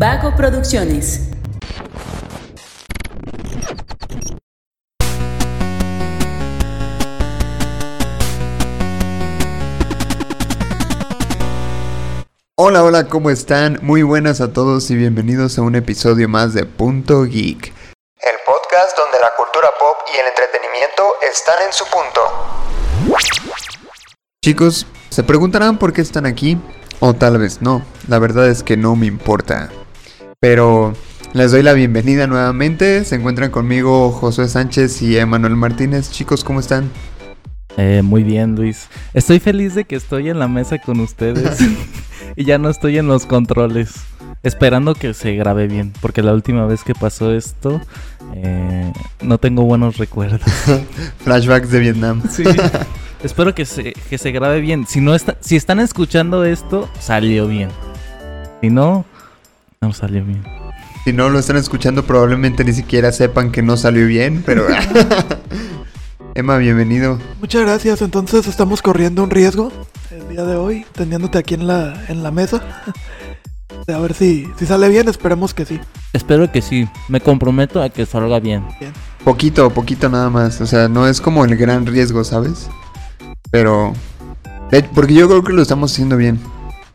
Vago Producciones. Hola, hola, ¿cómo están? Muy buenas a todos y bienvenidos a un episodio más de Punto Geek. El podcast donde la cultura pop y el entretenimiento están en su punto. Chicos, se preguntarán por qué están aquí, o tal vez no, la verdad es que no me importa. Pero les doy la bienvenida nuevamente, se encuentran conmigo Josué Sánchez y Emanuel Martínez. Chicos, ¿cómo están? Eh, muy bien, Luis. Estoy feliz de que estoy en la mesa con ustedes y ya no estoy en los controles. Esperando que se grabe bien, porque la última vez que pasó esto eh, no tengo buenos recuerdos. Flashbacks de Vietnam. Sí. Espero que se, que se grabe bien. Si no está, si están escuchando esto, salió bien. Si no, no salió bien. Si no lo están escuchando, probablemente ni siquiera sepan que no salió bien, pero... Emma, bienvenido. Muchas gracias. Entonces estamos corriendo un riesgo el día de hoy, teniéndote aquí en la, en la mesa. A ver si, si sale bien, esperemos que sí. Espero que sí. Me comprometo a que salga bien. Bien. Poquito, poquito nada más. O sea, no es como el gran riesgo, ¿sabes? Pero... Porque yo creo que lo estamos haciendo bien.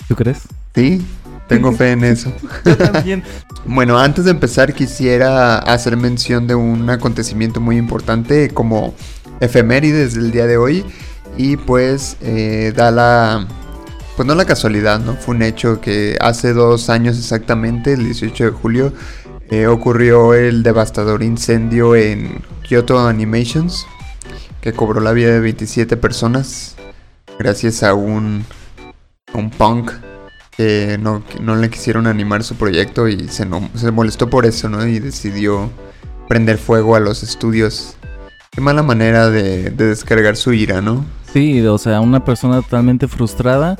¿Tú crees? Sí, tengo fe en eso. Yo también. Bueno, antes de empezar quisiera hacer mención de un acontecimiento muy importante como efemérides del día de hoy y pues eh, da la... Pues no la casualidad, ¿no? Fue un hecho que hace dos años exactamente, el 18 de julio, eh, ocurrió el devastador incendio en Kyoto Animations que cobró la vida de 27 personas gracias a un, a un punk que no, no le quisieron animar su proyecto y se, no- se molestó por eso, ¿no? Y decidió prender fuego a los estudios. Qué mala manera de, de descargar su ira, ¿no? Sí, o sea, una persona totalmente frustrada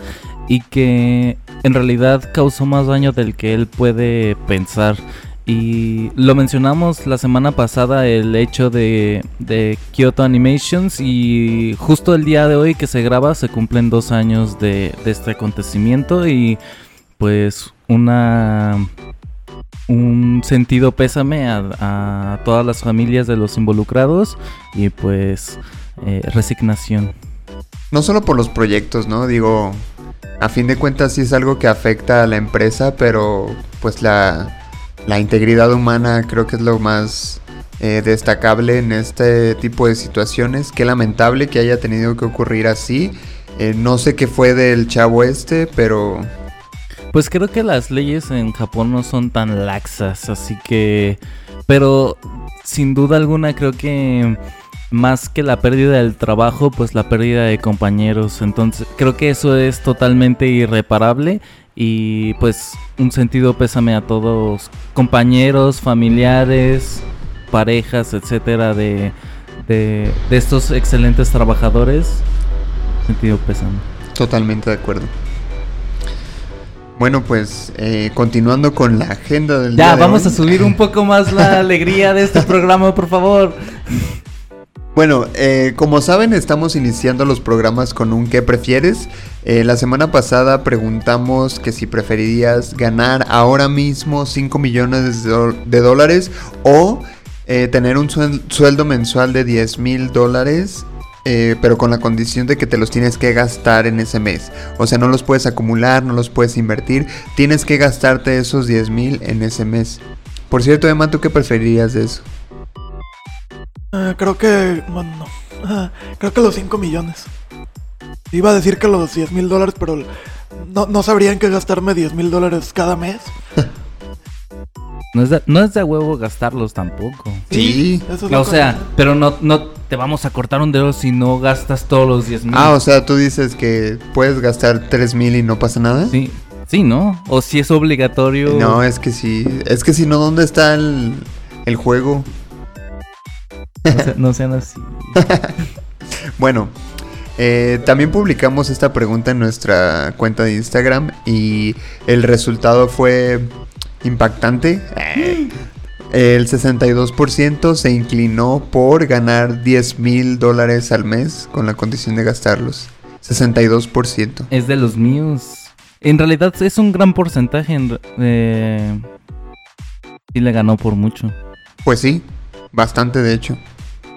y que en realidad causó más daño del que él puede pensar. Y lo mencionamos la semana pasada, el hecho de, de Kyoto Animations y justo el día de hoy que se graba se cumplen dos años de, este acontecimiento y pues una un sentido pésame a, a todas las familias de los involucrados y pues eh, resignación. No solo por los proyectos, ¿no? Digo, a fin de cuentas sí es algo que afecta a la empresa, pero pues la, la integridad humana creo que es lo más eh, destacable en este tipo de situaciones. Qué lamentable que haya tenido que ocurrir así. Eh, no sé qué fue del chavo este, pero Pues creo que las leyes en Japón no son tan laxas, así que... Pero sin duda alguna creo que más que la pérdida del trabajo, pues la pérdida de compañeros. Entonces creo que eso es totalmente irreparable y pues un sentido pésame a todos compañeros, familiares, parejas, etcétera de, de, de estos excelentes trabajadores. Sentido pésame. Totalmente de acuerdo. Bueno, pues eh, continuando con la agenda del día Ya, de vamos hoy. a subir un poco más la alegría de este programa, por favor. Bueno, eh, como saben, estamos iniciando los programas con un ¿qué prefieres? Eh, la semana pasada preguntamos que si preferirías ganar ahora mismo 5 millones de, dólares o eh, tener un suel- sueldo mensual de 10 mil dólares, pero con la condición de que te los tienes que gastar en ese mes. O sea, no los puedes acumular, no los puedes invertir, tienes que gastarte esos 10 mil en ese mes. Por cierto, Emma, ¿tú qué preferirías de eso? Ah, creo que. Bueno, no. Ah, creo que los 5 millones. Iba a decir que los 10 mil dólares, pero no, no sabría en qué gastarme 10 mil dólares cada mes. No es, de, no es de huevo gastarlos tampoco. Sí. eso es lo O sea, pero no, no te vamos a cortar un dedo si no gastas todos los 10 mil. Ah, o sea, tú dices que puedes gastar 3 mil y no pasa nada. Sí, sí, ¿no? O si es obligatorio. No, es que sí. Es que si no, ¿dónde está el, el juego? No, se- no sean así. Bueno, eh, también publicamos esta pregunta en nuestra cuenta de Instagram y el resultado fue impactante. Eh, El 62% se inclinó por ganar 10 mil dólares al mes con la condición de gastarlos. 62%. Es de los míos. En realidad es un gran porcentaje. eh, Sí le ganó por mucho. Pues sí, bastante de hecho.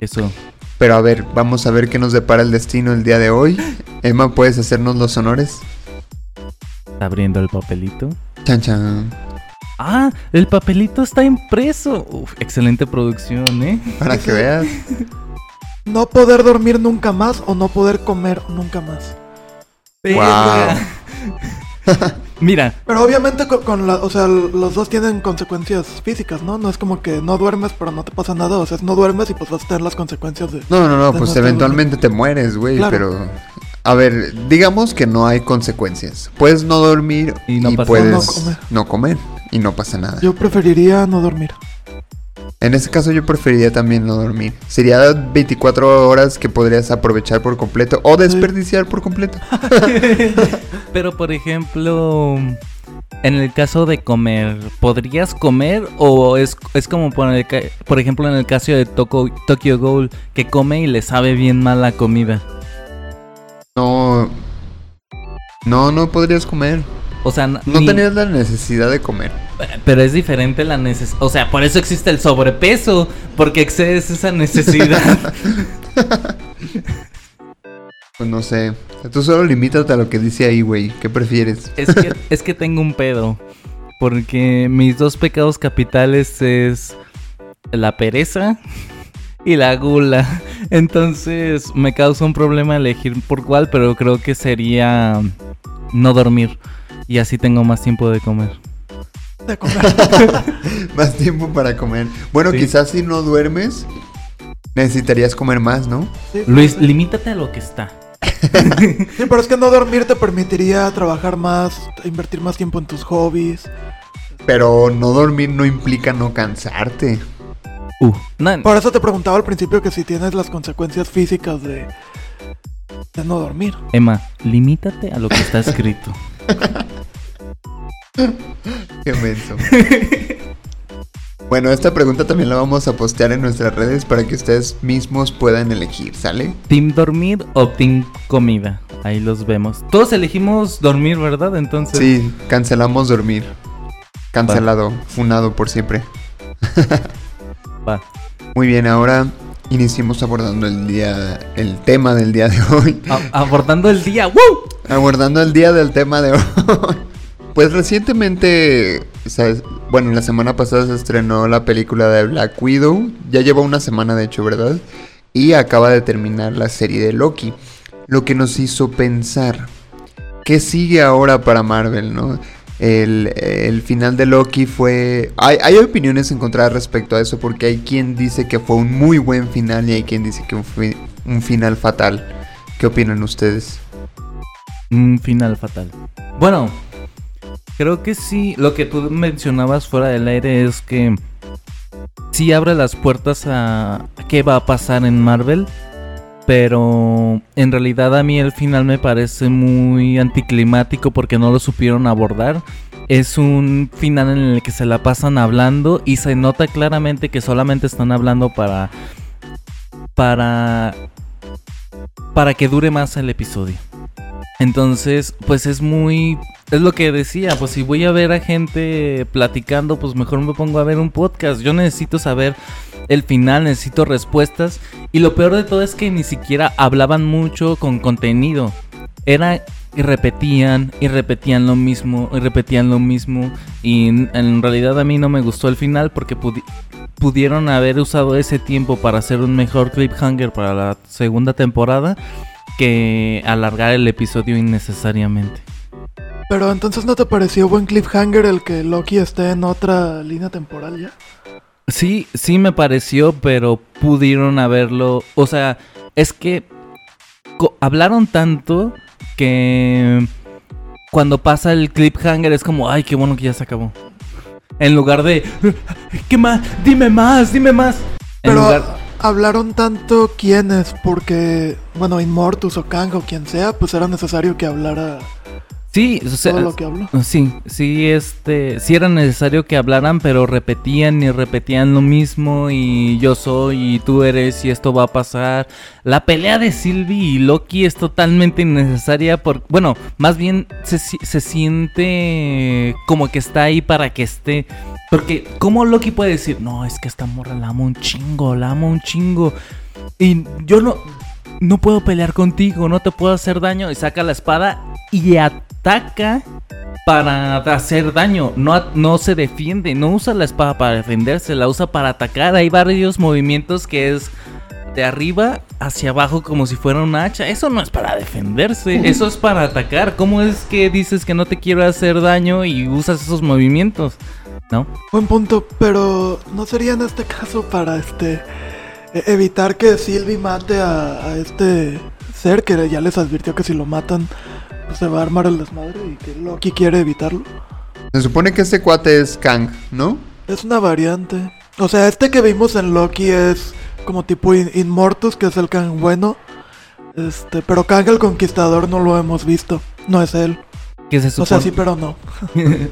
Eso. Pero a ver, vamos a ver qué nos depara el destino el día de hoy. Emma, ¿puedes hacernos los honores? Está abriendo el papelito. Chan chan. Ah, el papelito está impreso. Uf, excelente producción, ¿eh? Para que veas. No poder dormir nunca más o no poder comer nunca más. Wow. Mira, Pero obviamente con, con la, o sea, los dos tienen consecuencias físicas, ¿no? No es como que no duermes pero no te pasa nada, o sea, no duermes y pues vas a tener las consecuencias de... No, no, no, pues eventualmente te mueres, güey, Claro. pero... A ver, digamos que no hay consecuencias. Puedes no dormir Y y, no pasa- puedes No comer. no comer y no pasa nada. Yo preferiría no dormir. En ese caso yo preferiría también no dormir. Sería 24 horas que podrías aprovechar por completo o desperdiciar por completo. pero por ejemplo, en el caso de comer, ¿podrías comer o es, es como por, el por ejemplo en el caso de Toko- Tokyo Ghoul que come y le sabe bien mal la comida? No... No, no podrías comer. O sea, No ni- tenías la necesidad de comer. pero es diferente la necesidad. O sea, por eso existe el sobrepeso, porque excedes esa necesidad. Pues no sé. Tú solo limítate a lo que dice ahí, güey. ¿Qué prefieres? Es que, es que tengo un pedo. Porque mis dos pecados capitales es la pereza y la gula. Entonces me causa un problema elegir por cuál, pero creo que sería no dormir. Y así tengo más tiempo de comer. De comer. más tiempo para comer. Bueno, Sí. quizás si no duermes, necesitarías comer más, ¿no? Sí, Luis, limítate a lo que está. Sí, pero es que no dormir te permitiría trabajar más, invertir más tiempo en tus hobbies. Pero no dormir no implica no cansarte. Uh, no, Por eso te preguntaba al principio que si tienes las consecuencias físicas de, de no dormir. Emma, limítate a lo que está escrito. Qué menso. Bueno, esta pregunta también la vamos a postear en nuestras redes para que ustedes mismos puedan elegir, ¿sale? ¿Team dormir o team comida? Ahí los vemos. Todos elegimos dormir, ¿verdad? Entonces... Sí, cancelamos dormir. Cancelado, funado por siempre. Va. Muy bien, ahora iniciemos abordando el día, el tema del día de hoy. A- abordando el día. ¡Woo! Abordando el día del tema de hoy. Pues recientemente, bueno, la semana pasada se estrenó la película de Black Widow. Ya lleva una semana, de hecho, ¿verdad? Y acaba de terminar la serie de Loki. Lo que nos hizo pensar, ¿qué sigue ahora para Marvel, no? El, final de Loki fue... Hay opiniones encontradas respecto a eso porque hay quien dice que fue un muy buen final y hay quien dice que fue un final fatal. ¿Qué opinan ustedes? Un final fatal. Bueno, creo que sí. Lo que tú mencionabas fuera del aire es que sí abre las puertas a qué va a pasar en Marvel. Pero en realidad a mí el final me parece muy anticlimático porque no lo supieron abordar. Es un final en el que se la pasan hablando y se nota claramente que solamente están hablando para para para que dure más el episodio. Entonces, pues es muy es lo que decía, pues si voy a ver a gente platicando, pues mejor me pongo a ver un podcast. Yo necesito saber el final, necesito respuestas y lo peor de todo es que ni siquiera hablaban mucho con contenido. Era y repetían y repetían lo mismo y repetían lo mismo y en, realidad a mí no me gustó el final porque pudi- pudieron haber usado ese tiempo para hacer un mejor cliffhanger para la segunda temporada que alargar el episodio innecesariamente. Pero entonces no te pareció buen cliffhanger el que Loki esté en otra línea temporal ya? Sí, sí me pareció, pero pudieron haberlo. O sea, es que hablaron tanto que cuando pasa el cliffhanger es como, ay, qué bueno que ya se acabó. En lugar de, ¿qué más? Dime más, dime más. En Pero lugar- hablaron tanto quiénes, porque, bueno, Immortus o Kang o quien sea, pues era necesario que hablara Sí, o sea, todo lo que hablo. Sí, sí, este, sí era necesario que hablaran, pero repetían y repetían lo mismo y yo soy y tú eres y esto va a pasar. La pelea de Sylvie y Loki es totalmente innecesaria por, bueno, más bien se, se siente como que está ahí para que esté. Porque, ¿cómo Loki puede decir, no, es que esta morra la amo un chingo, la amo un chingo? Y yo no, no puedo pelear contigo, no te puedo hacer daño. Y saca la espada y ataca para hacer daño. No, no se defiende, no usa la espada para defenderse, la usa para atacar. Hay varios movimientos que es de arriba hacia abajo como si fuera un hacha. Eso no es para defenderse, eso es para atacar. ¿Cómo es que dices que no te quiero hacer daño y usas esos movimientos? ¿No? Buen punto, pero ¿no sería en este caso para este e- evitar que Sylvie mate a, a este ser que ya les advirtió que si lo matan pues se va a armar el desmadre y que Loki quiere evitarlo? Se supone que este cuate es Kang, ¿no? Es una variante. O sea, este que vimos en Loki es como tipo In- Inmortus, que es el Kang bueno. Este, pero Kang el Conquistador no lo hemos visto. No es él. Que se O sea, supone- sí, pero no.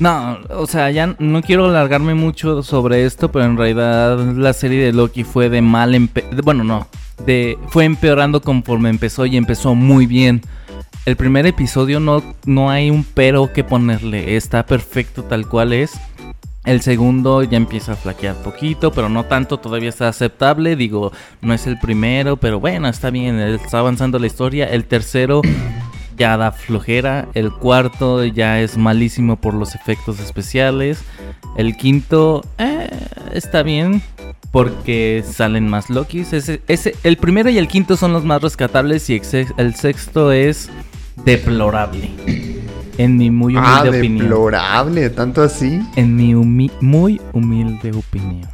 No, o sea, ya no quiero alargarme mucho sobre esto, pero en realidad la serie de Loki fue de mal empe de- bueno, no, de fue empeorando conforme empezó y empezó muy bien. El primer episodio no no hay un pero que ponerle, está perfecto tal cual es. El segundo ya empieza a flaquear poquito, pero no tanto, todavía está aceptable. Digo, no es el primero, pero bueno, está bien, está avanzando la historia. El tercero ya da flojera. El cuarto ya es malísimo por los efectos especiales. El quinto eh, está bien porque salen más Lokis. Ese, el primero y el quinto son los más rescatables y el sexto es deplorable. En mi muy humilde Ah, opinión. deplorable, tanto así. En mi humi- muy humilde opinión.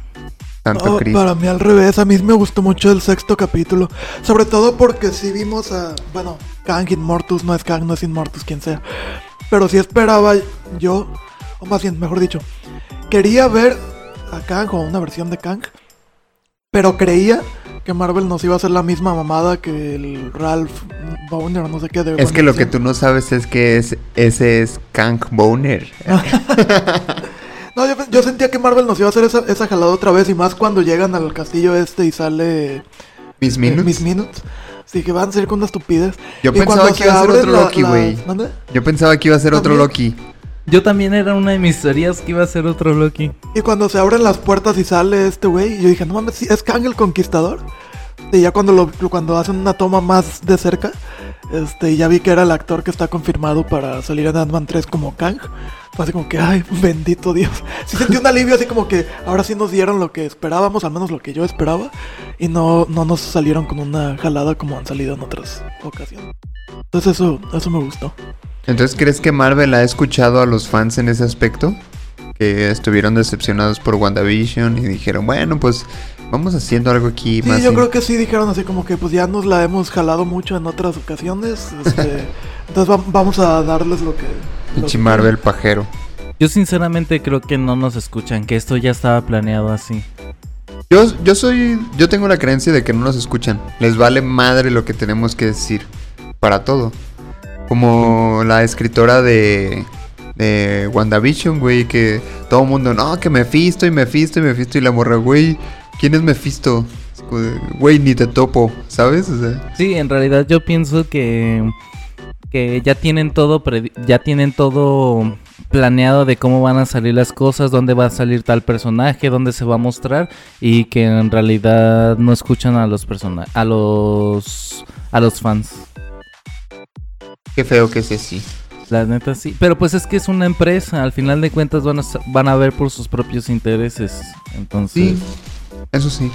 Tanto Cristo. para mí al revés, a mí me gustó mucho el sexto capítulo. Sobre todo porque sí vimos a. Bueno, Kang Inmortus, no es Kang, no es Inmortus, quien sea. Pero sí esperaba yo, o más bien, mejor dicho, quería ver a Kang o una versión de Kang. Pero creía que Marvel nos iba a hacer la misma mamada que el Ralph Boner, no sé qué. De Es que lo que tú no sabes es que es, ese es Kang Boner. No, yo, yo sentía que Marvel nos iba a hacer esa, esa jalada otra vez. Y más cuando llegan al castillo este y sale. Mis Eh, minutes. Mis Minutes. Sí, que van a ser con una estupidez. Yo Y pensaba que iba a ser otro la- Loki, güey. Yo pensaba que iba a ser otro. Loki. Yo también era una de mis teorías que iba a ser otro Loki. Y cuando se abren las puertas y sale este güey, yo dije, no mames, ¿sí ¿es Kang el Conquistador? Y ya cuando lo cuando hacen una toma más de cerca, este, ya vi que era el actor que está confirmado para salir en Ant-Man 3 como Kang. Fue así como que, ay, bendito Dios. Sí sentí un alivio así como que ahora sí nos dieron lo que esperábamos, al menos lo que yo esperaba. Y no, no nos salieron con una jalada como han salido en otras ocasiones. Entonces eso, eso me gustó. Entonces, ¿crees que Marvel ha escuchado a los fans en ese aspecto? Que estuvieron decepcionados por WandaVision y dijeron, bueno, pues vamos haciendo algo aquí Sí, más. yo creo que sí dijeron así como que pues ya nos la hemos jalado mucho en otras ocasiones. este, entonces va- vamos a darles lo que... Pinche Marvel pajero. Yo sinceramente creo que no nos escuchan, que esto ya estaba planeado así. Yo, yo soy. Yo tengo la creencia de que no nos escuchan. Les vale madre lo que tenemos que decir. Para todo. Como la escritora de. De WandaVision, güey. Que todo el mundo, no, que Mephisto y Mephisto y Mephisto. Y la morra, güey. ¿Quién es Mephisto? Güey, ni te topo, ¿sabes? O sea, Sí, en realidad yo pienso que que ya tienen todo ya tienen todo planeado de cómo van a salir las cosas, dónde va a salir tal personaje, dónde se va a mostrar y que en realidad no escuchan a los a los a los fans. Qué feo que es así. La neta sí, pero pues es que es una empresa, al final de cuentas van a van a ver por sus propios intereses. Entonces, Sí, eso sí.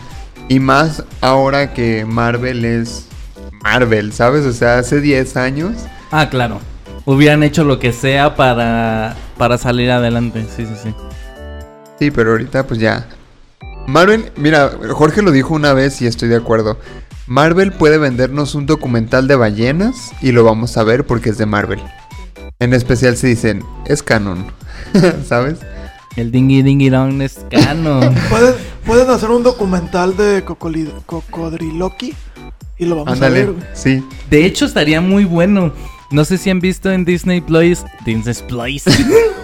Y más ahora que Marvel es Marvel, ¿sabes? O sea, hace 10 años. ah, claro. Hubieran hecho lo que sea para para salir adelante. Sí, sí, sí. Sí, pero ahorita pues ya. Marvel, mira, Jorge lo dijo una vez y estoy de acuerdo. Marvel puede vendernos un documental de ballenas y lo vamos a ver porque es de Marvel. En especial si dicen, es canon, ¿sabes? El dingy dingy dong es canon. Pueden, pueden hacer un documental de Cocodriloqui y lo vamos a ver. sí. De hecho, estaría muy bueno. No sé si han visto en Disney Plus. Disney Plus.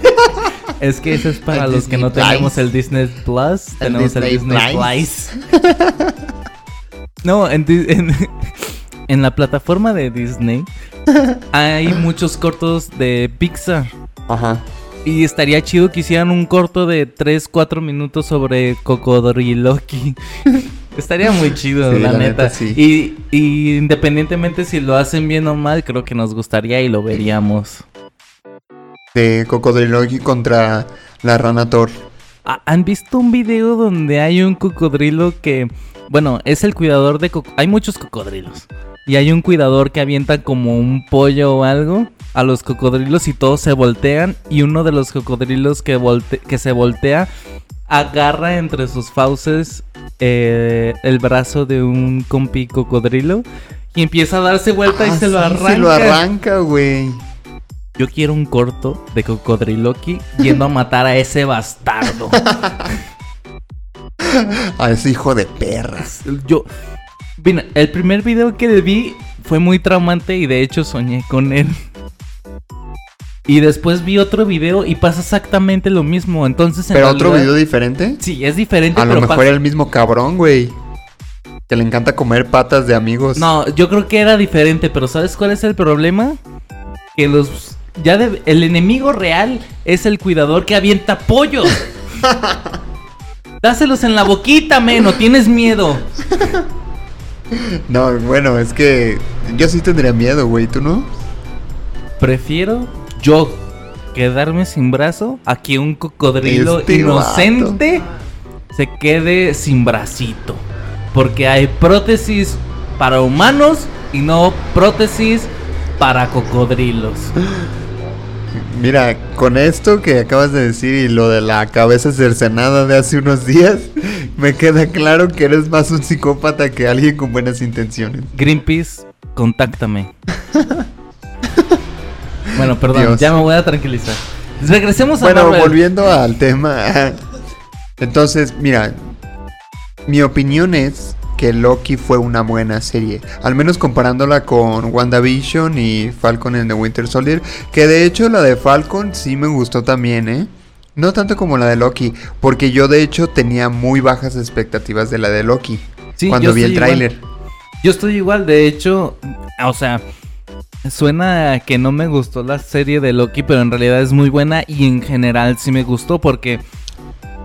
es que eso es para El los que no tenemos el Disney Plus. tenemos Disney el Disney Plus. Plus. No, en, en, en la plataforma de Disney hay muchos cortos de Pixar. Ajá. Y estaría chido que hicieran un corto de 3, 4 minutos sobre Cocodriloqui. estaría muy chido, Sí, la, la neta. neta, sí. y, y independientemente si lo hacen bien o mal, creo que nos gustaría y lo veríamos. De Cocodriloqui contra la rana Thor. Ah, ¿Han visto un video donde hay un cocodrilo que, bueno, es el cuidador de... Hay muchos cocodrilos. Y hay un cuidador que avienta como un pollo o algo a los cocodrilos y todos se voltean. Y uno de los cocodrilos que, volte- que se voltea agarra entre sus fauces eh, el brazo de un compi cocodrilo. Y empieza a darse vuelta y Ah, se lo arranca. Se lo arranca, güey. Yo quiero un corto de Cocodriloqui yendo a matar a ese bastardo. A ese hijo de perras. Yo. Mira, el primer video que vi fue muy traumante y de hecho soñé con él. Y después vi otro video y pasa exactamente lo mismo. Entonces, en Pero otro video diferente. Sí, es diferente, A lo mejor pasa- era el mismo cabrón, güey. Que le encanta comer patas de amigos. No, yo creo que era diferente, pero ¿sabes cuál es el problema? Que los. Ya de- el enemigo real es el cuidador que avienta pollos. Dáselos en la boquita, meno, tienes miedo. No, bueno, es que yo sí tendría miedo, güey. ¿Tú no? Prefiero yo quedarme sin brazo a que un cocodrilo Este inocente se quede sin bracito. Porque hay prótesis para humanos y no prótesis para cocodrilos. Mira, con esto que acabas de decir y lo de la cabeza cercenada de hace unos días, me queda claro que eres más un psicópata que alguien con buenas intenciones. Greenpeace, contáctame. bueno, perdón, Dios. ya me voy a tranquilizar. Regresemos a Bueno, Marvel. volviendo al tema. Entonces, mira, mi opinión es que Loki fue una buena serie. Al menos comparándola con WandaVision y Falcon and the Winter Soldier. Que de hecho la de Falcon sí me gustó también, ¿eh? No tanto como la de Loki. Porque yo de hecho tenía muy bajas expectativas de la de Loki. Sí, cuando vi el tráiler. Yo estoy igual, de hecho, o sea, suena a que no me gustó la serie de Loki, pero en realidad es muy buena y en general sí me gustó porque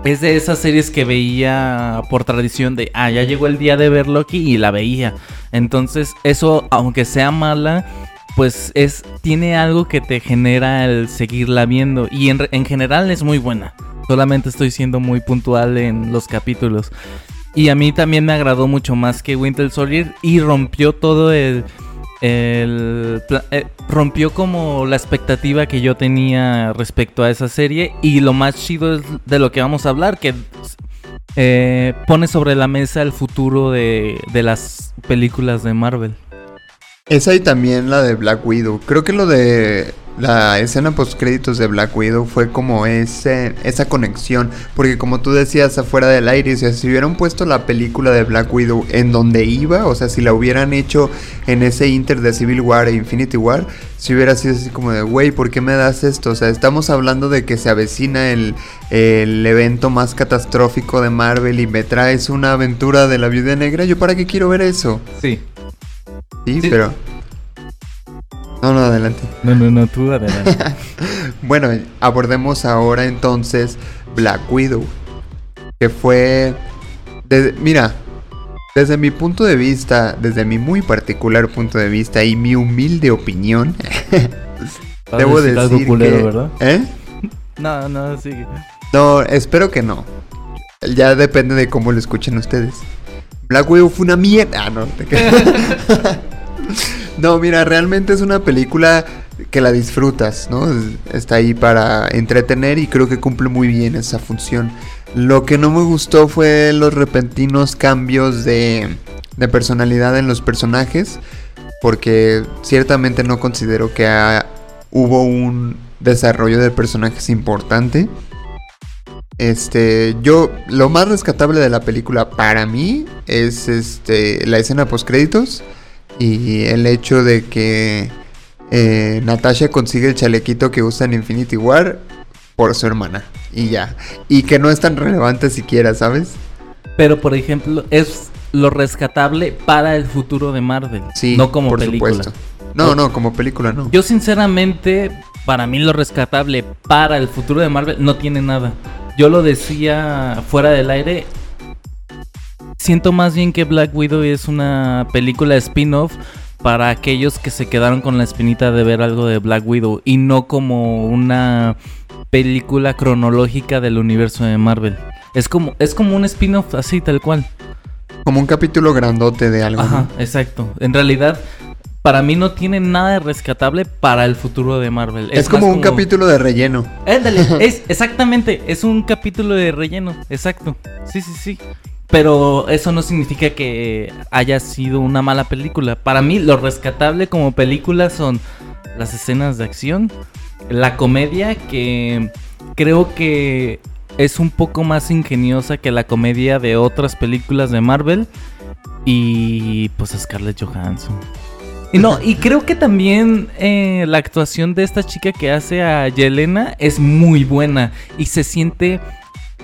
es de esas series que veía por tradición de, ah, ya llegó el día de ver Loki y la veía. Entonces, eso, aunque sea mala, pues es tiene algo que te genera el seguirla viendo y en, en general es muy buena. Solamente estoy siendo muy puntual en los capítulos. Y a mí también me agradó mucho más que Winter Soldier y rompió todo el... el eh, rompió como la expectativa que yo tenía respecto a esa serie y lo más chido es de lo que vamos a hablar, que eh, pone sobre la mesa el futuro de, de las películas de Marvel. Esa y también la de Black Widow. Creo que lo de la escena post créditos de Black Widow fue como ese, esa conexión. Porque como tú decías afuera del aire, o sea, si hubieran puesto la película de Black Widow en donde iba, o sea, si la hubieran hecho en ese inter de Civil War e Infinity War, si hubiera sido así como de, güey, ¿por qué me das esto? O sea, estamos hablando de que se avecina el, el evento más catastrófico de Marvel y me traes una aventura de la viuda negra. ¿Yo para qué quiero ver eso? Sí. Sí, Sí. pero... No, no, adelante. No, no, no, tú adelante. Bueno, abordemos ahora entonces Black Widow. Que fue... desde- mira, desde mi punto de vista, desde mi muy particular punto de vista y mi humilde opinión, debo decir algo culero, que- ¿verdad? ¿Eh? No, no, sigue. No, espero que no. Ya depende de cómo lo escuchen ustedes. Black Widow fue una mierda. Ah, no, te. No, mira, realmente es una película que la disfrutas, ¿no? Es- Está ahí para entretener y creo que cumple muy bien esa función. Lo que no me gustó fue los repentinos cambios de, de personalidad en los personajes, porque ciertamente no considero que hubo un desarrollo de personajes importante. Este, yo lo más rescatable de la película para mí es este la escena post créditos y el hecho de que eh, Natasha consigue el chalequito que usa en Infinity War por su hermana. Y ya. Y que no es tan relevante siquiera, ¿sabes? Pero, por ejemplo, es lo rescatable para el futuro de Marvel. Sí, no como por película. supuesto. No, no, como película no. Yo, sinceramente, para mí lo rescatable para el futuro de Marvel no tiene nada. Yo lo decía fuera del aire. Siento más bien que Black Widow es una película spin-off para aquellos que se quedaron con la espinita de ver algo de Black Widow y no como una película cronológica del universo de Marvel. Es como, es como un spin-off así, tal cual. Como un capítulo grandote de algo. Ajá, ¿no? exacto. En realidad, para mí no tiene nada de rescatable para el futuro de Marvel. Es, como un capítulo de relleno. Ándale, es exactamente, es un capítulo de relleno, exacto. Sí, sí, sí. Pero eso no significa que haya sido una mala película. Para mí, lo rescatable como película son las escenas de acción, la comedia que creo que es un poco más ingeniosa que la comedia de otras películas de Marvel y pues Scarlett Johansson. Y no, y creo que también eh, la actuación de esta chica que hace a Yelena es muy buena y se siente,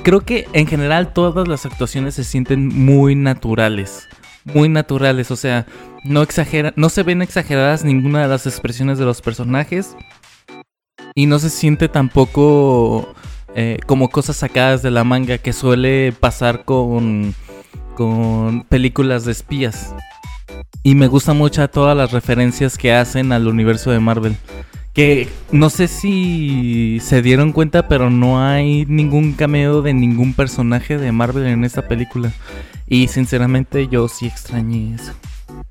creo que en general todas las actuaciones se sienten muy naturales, muy naturales, o sea, no exagera, no se ven exageradas ninguna de las expresiones de los personajes y no se siente tampoco eh, como cosas sacadas de la manga que suele pasar con, con películas de espías. Y me gusta mucho todas las referencias que hacen al universo de Marvel. Que no sé si se dieron cuenta, pero no hay ningún cameo de ningún personaje de Marvel en esta película. Y sinceramente yo sí extrañé eso.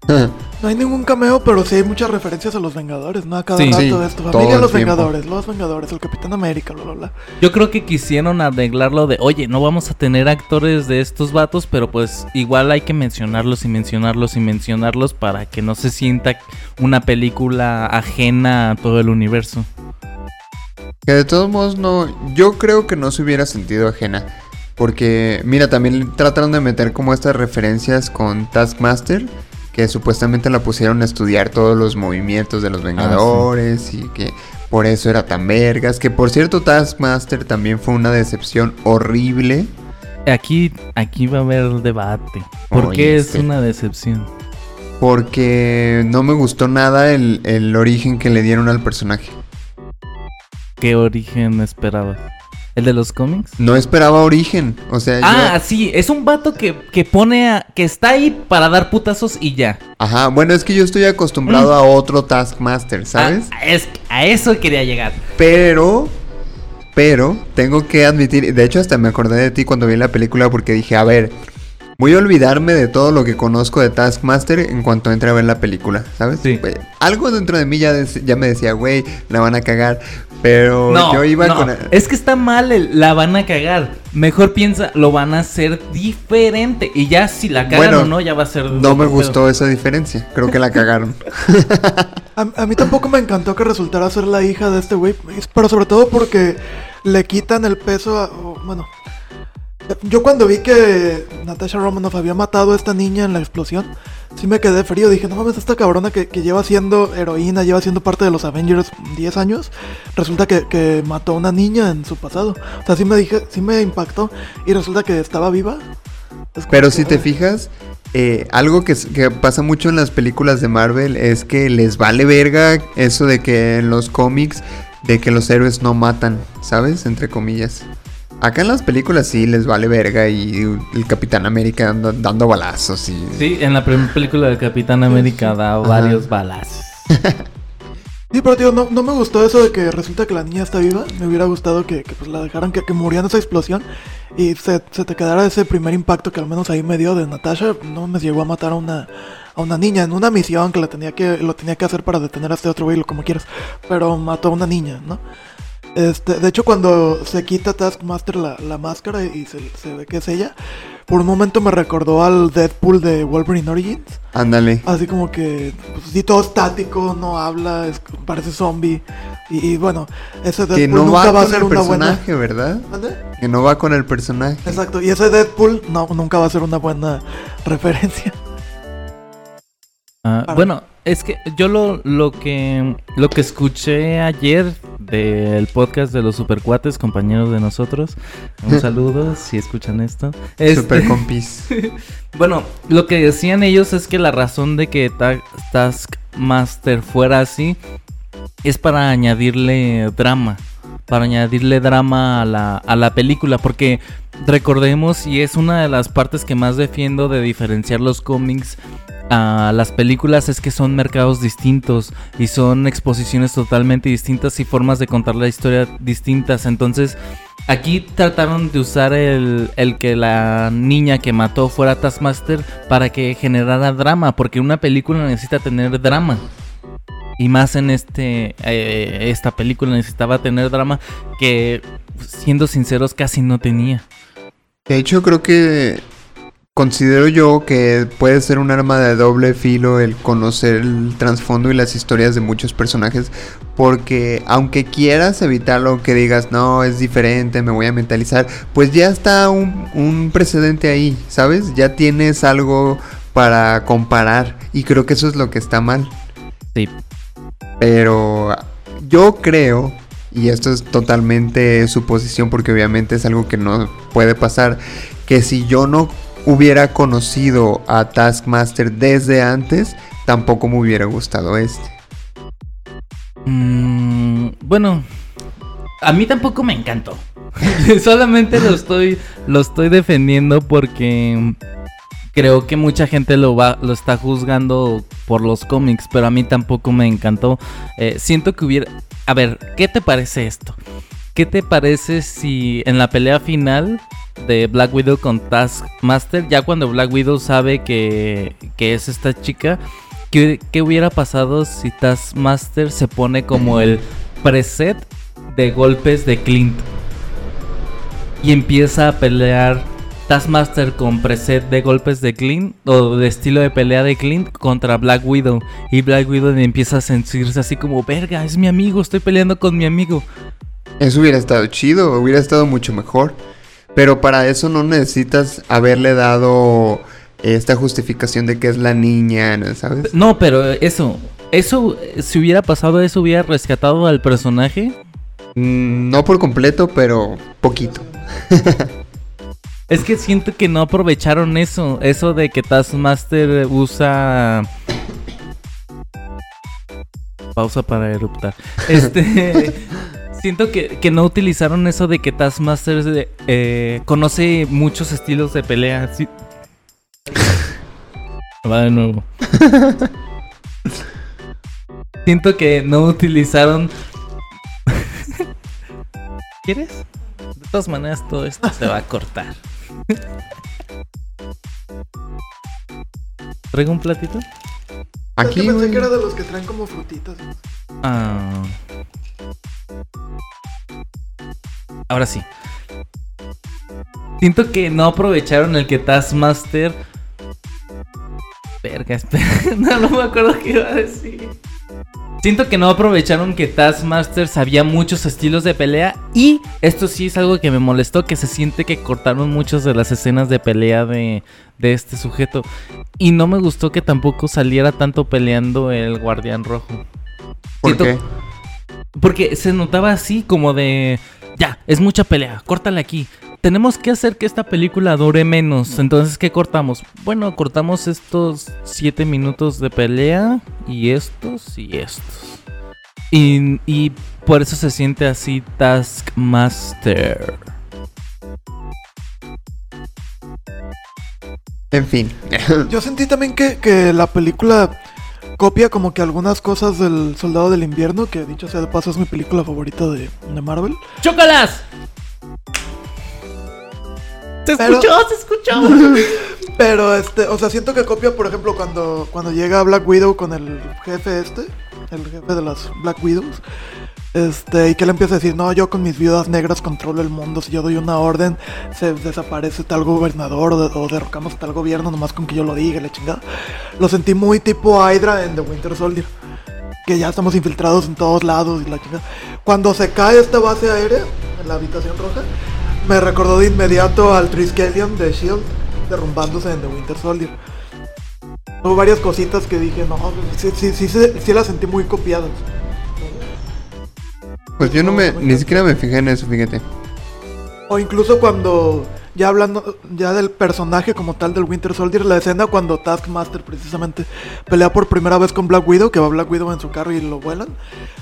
No hay ningún cameo, pero sí hay muchas referencias a los Vengadores, ¿no? A cada Sí. rato Sí, de esto. Familia los tiempo. Vengadores, los Vengadores, el Capitán América, bla, bla, bla. Yo creo que quisieron arreglarlo de, oye, no vamos a tener actores de estos vatos, pero pues igual hay que mencionarlos y mencionarlos y mencionarlos para que no se sienta una película ajena a todo el universo. Que de todos modos no, yo creo que no se hubiera sentido ajena. Porque, mira, también trataron de meter como estas referencias con Taskmaster, que supuestamente la pusieron a estudiar todos los movimientos de los Vengadores y que por eso era tan vergas. Que por cierto, Taskmaster también fue una decepción horrible. Aquí, aquí va a haber debate. ¿Por Oye, qué es este. una decepción? Porque no me gustó nada el, el origen que le dieron al personaje. ¿Qué origen esperabas? ¿El de los cómics? No esperaba origen. O sea, Ah, yo- sí, es un vato que, que pone a, que está ahí para dar putazos y ya. Ajá, bueno, es que yo estoy acostumbrado a otro Taskmaster, ¿sabes? Ah, es, a eso quería llegar. Pero, pero, tengo que admitir, de hecho hasta me acordé de ti cuando vi la película porque dije, a ver, voy a olvidarme de todo lo que conozco de Taskmaster en cuanto entre a ver la película, ¿sabes? Sí. Güey, Algo dentro de mí ya, ya me decía, güey, la van a cagar, pero No, yo iba no, con... es que está mal, el- la van a cagar. Mejor piensa, lo van a hacer diferente. Y ya si la cagan Bueno, o no, ya va a ser. No me gustó esa diferencia, creo que la cagaron. A, a mí tampoco me encantó que resultara ser la hija de este güey, pero sobre todo porque le quitan el peso a... bueno, yo cuando vi que Natasha Romanoff había matado a esta niña en la explosión, sí me quedé frío. Dije, no mames, esta cabrona que, que lleva siendo heroína, lleva siendo parte de los Avengers 10 años, resulta que, que mató a una niña en su pasado. O sea, sí me dije, sí me impactó y resulta que estaba viva. Es Pero que, si te fijas, eh, algo que, que pasa mucho en las películas de Marvel es que les vale verga eso de que en los cómics, de que los héroes no matan, ¿sabes? Entre comillas. Acá en las películas sí les vale verga y el Capitán América anda- dando balazos y... Sí, en la primera película de Capitán América da Ajá. varios balazos. Sí, pero tío, no, no me gustó eso de que resulta que la niña está viva. Me hubiera gustado que, que, pues la dejaran que, que muriera en esa explosión y se, se te quedara ese primer impacto que al menos ahí me dio de Natasha. No me llegó a matar a una, a una niña en una misión que la tenía que lo tenía que hacer para detener a este otro güey, como quieras. Pero mató a una niña, ¿no? Este, de hecho, cuando se quita Taskmaster la, la máscara y se, se ve que es ella, por un momento me recordó al Deadpool de Wolverine Origins. Ándale. Así como que, pues sí, todo estático, no habla, es- parece zombie. Y, y bueno, ese Deadpool Que no nunca va va a con ser el una buena. personaje, ¿verdad? ¿Mande? Que no va con el personaje. Exacto, y ese Deadpool no, nunca va a ser una buena referencia. Ah, Para- bueno, Es que yo lo, lo que lo que escuché ayer del podcast de los supercuates, compañeros de nosotros. Un saludo si escuchan esto. Este, Super compis. bueno, lo que decían ellos es que la razón de que Taskmaster fuera así es para añadirle drama. Para añadirle drama a la, a la película. Porque recordemos, y es una de las partes que más defiendo de diferenciar los cómics a las películas es que son mercados distintos y son exposiciones totalmente distintas y formas de contar la historia distintas. Entonces, aquí trataron de usar el, el que la niña que mató fuera Taskmaster para que generara drama, porque una película necesita tener drama. Y más en este eh, esta película necesitaba tener drama que, siendo sinceros, casi no tenía. De hecho, creo que Considero yo que puede ser un arma de doble filo el conocer el trasfondo y las historias de muchos personajes, porque aunque quieras evitarlo, que digas, no, es diferente, me voy a mentalizar, pues ya está un, precedente ahí, ¿sabes? Ya tienes algo para comparar y creo que eso es lo que está mal. Sí. Pero yo creo, y esto es totalmente suposición porque obviamente es algo que no puede pasar, que si yo no hubiera conocido a Taskmaster desde antes, tampoco me hubiera gustado este. Mm, bueno, a mí tampoco me encantó. Solamente lo estoy, lo estoy defendiendo porque creo que mucha gente lo va, lo está juzgando por los cómics, pero a mí tampoco me encantó. Eh, siento que hubiera, a ver, ¿qué te parece esto? ¿Qué te parece si en la pelea final de Black Widow con Taskmaster, ya cuando Black Widow sabe que, es esta chica, ¿qué, hubiera pasado si Taskmaster se pone como el preset de golpes de Clint? Y empieza a pelear Taskmaster con preset de golpes de Clint o de estilo de pelea de Clint contra Black Widow. Y Black Widow empieza a sentirse así como, verga, es mi amigo, estoy peleando con mi amigo. Eso hubiera estado chido, hubiera estado mucho mejor. Pero para eso no necesitas haberle dado esta justificación de que es la niña, ¿sabes? No, pero eso, eso, si hubiera pasado eso, hubiera rescatado al personaje. Mm, no por completo, pero poquito. es que siento que no aprovecharon eso, eso de que Taskmaster usa pausa para eruptar. Este Siento que, no utilizaron eso de que Taskmaster eh, conoce muchos estilos de pelea. Va de nuevo. Siento que no utilizaron. ¿Quieres? De todas maneras, todo esto se va a cortar. ¿Traigo un platito? Aquí. pensé que era de los que traen como frutitas. Ah. Ahora sí. Siento que no aprovecharon el que Taskmaster. Verga, espera. No, no me acuerdo qué iba a decir. Siento que no aprovecharon que Taskmaster sabía muchos estilos de pelea. Y esto sí es algo que me molestó: que se siente que cortaron muchas de las escenas de pelea de, de este sujeto. Y no me gustó que tampoco saliera tanto peleando el guardián rojo. ¿Por qué? Porque se notaba así como de ya, es mucha pelea, córtale aquí. Tenemos que hacer que esta película dure menos. Entonces, ¿qué cortamos? Bueno, cortamos estos 7 minutos de pelea y estos y estos. Y, y por eso se siente así Taskmaster. En fin. Yo sentí también que, que la película copia como que algunas cosas del Soldado del Invierno, que dicho sea de paso es mi película favorita de, Marvel. ¡Chócalas! Se escuchó, se escuchó. Pero este, o sea, siento que copia, por ejemplo, cuando, cuando llega Black Widow con el jefe este, el jefe de las Black Widows. Este, y que le empieza a decir, no, yo con mis viudas negras controlo el mundo, si yo doy una orden, se desaparece tal gobernador o, derrocamos tal gobierno nomás con que yo lo diga, la chingada. Lo sentí muy tipo Hydra en The Winter Soldier. Que ya estamos infiltrados en todos lados y la chingada. Cuando se cae esta base aérea, en la habitación roja, me recordó de inmediato al Triskelion de Shield derrumbándose en The Winter Soldier. Hubo varias cositas que dije, no, sí, sí, sí, sí las sentí muy copiadas. Pues yo no me, ni siquiera me fijé en eso, fíjate. O incluso cuando, ya hablando ya del personaje como tal del Winter Soldier, la escena cuando Taskmaster precisamente pelea por primera vez con Black Widow, que va Black Widow en su carro y lo vuelan.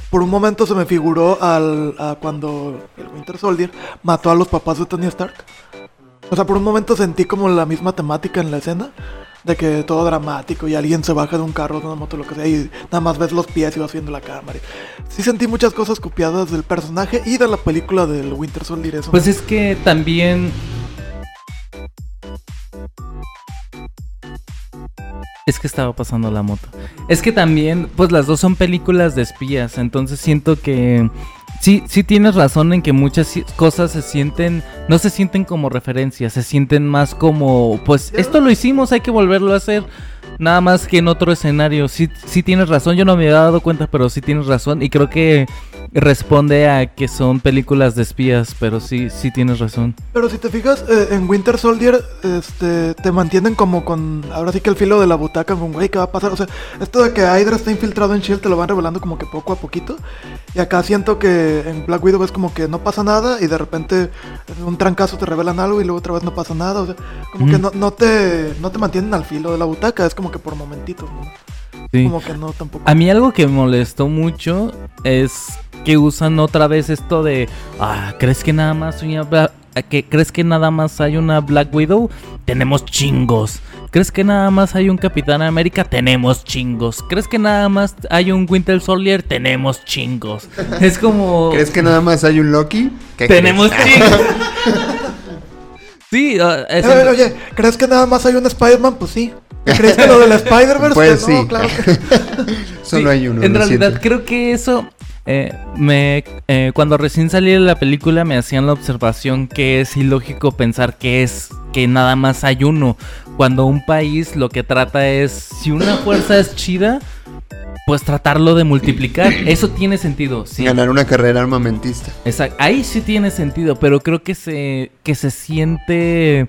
Por un momento se me figuró al, cuando el Winter Soldier mató a los papás de Tony Stark. O sea, por un momento sentí como la misma temática en la escena. De que todo dramático y alguien se baja de un carro, de una moto, lo que sea, y nada más ves los pies y vas viendo la cámara. Sí sentí muchas cosas copiadas del personaje y de la película del Winter Soldier. Eso Pues es que también. Es que estaba pasando la moto. Es que también, pues las dos son películas de espías, entonces siento que sí, sí tienes razón en que muchas cosas se sienten, no se sienten como referencias, se sienten más como, pues esto lo hicimos, hay que volverlo a hacer. Nada más que en otro escenario. Sí, sí tienes razón, yo no me había dado cuenta, pero sí tienes razón. Y creo que responde a que son películas de espías, pero sí, sí tienes razón. Pero si te fijas, eh, en Winter Soldier este, te mantienen como con, ahora sí que el filo de la butaca, con, güey, ¿qué va a pasar? O sea, esto de que Hydra está infiltrado en S.H.I.E.L.D. te lo van revelando como que poco a poquito. Y acá siento que en Black Widow es como que no pasa nada y de repente en un trancazo te revelan algo y luego otra vez no pasa nada. O sea, como que no, no, te, no te mantienen al filo de la butaca, es como que por momentitos, ¿no? Sí. Como que no tampoco. A mí algo que me molestó mucho es que usan otra vez esto de, ah, ¿crees que nada más hay una que crees que nada más hay una Black Widow? Tenemos chingos. ¿Crees que nada más hay un Capitán América? Tenemos chingos. ¿Crees que nada más hay un Winter Soldier? Tenemos chingos. Es como ¿Crees que nada más hay un Loki? ¿Qué tenemos crees? chingos. sí, ah, es- Eh, oye, oye, ¿crees que nada más hay un Spider-Man? Pues sí. ¿Crees que lo del Spider-Verse? Pues no, sí. claro que Solo Sí, hay uno. En lo realidad siento. creo que eso eh, me eh, cuando recién salí de la película me hacían la observación que es ilógico pensar que es que nada más hay uno. Cuando un país lo que trata es si una fuerza es chida, pues tratarlo de multiplicar. Eso tiene sentido. Sí. Ganar una carrera armamentista. Exacto. Ahí sí tiene sentido, pero creo que se, que se siente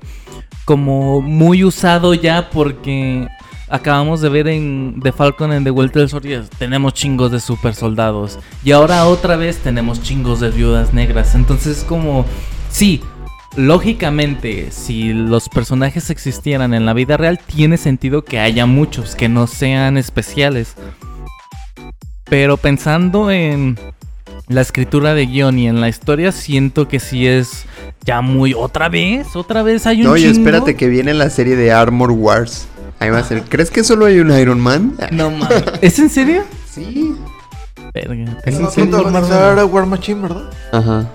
como muy usado ya porque acabamos de ver en The Falcon and The Winter Soldier tenemos chingos de super soldados y ahora otra vez tenemos chingos de viudas negras. Entonces como sí, lógicamente si los personajes existieran en la vida real tiene sentido que haya muchos que no sean especiales. Pero pensando en la escritura de guion y en la historia, siento que sí es ya muy otra vez, otra vez hay un No, chingo. espérate que viene la serie de Armor Wars. Ahí va a ser. ¿Crees que solo hay un Iron Man? No mames. ¿Es en serio? Sí. Verga. Es en serio, War Machine, ¿verdad? Ajá.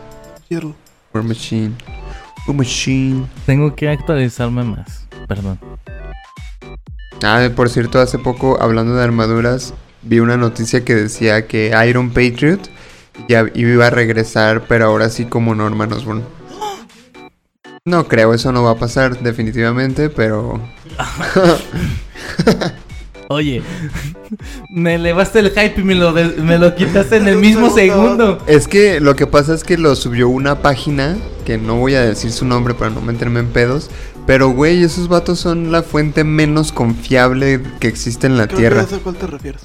Cierto. War Machine. War Machine. Tengo que actualizarme más. Perdón. Ah, por cierto, hace poco, hablando de armaduras, vi una noticia que decía que Iron Patriot ya iba a regresar, pero ahora sí como Norman Osborn. No creo, eso no va a pasar definitivamente, pero... Oye, me elevaste el hype y me lo, me lo quitaste en el mismo segundo. Es que lo que pasa es que lo subió una página, que no voy a decir su nombre para no meterme en pedos, pero güey, esos vatos son la fuente menos confiable que existe en la Creo Tierra. que a cuál te refieres.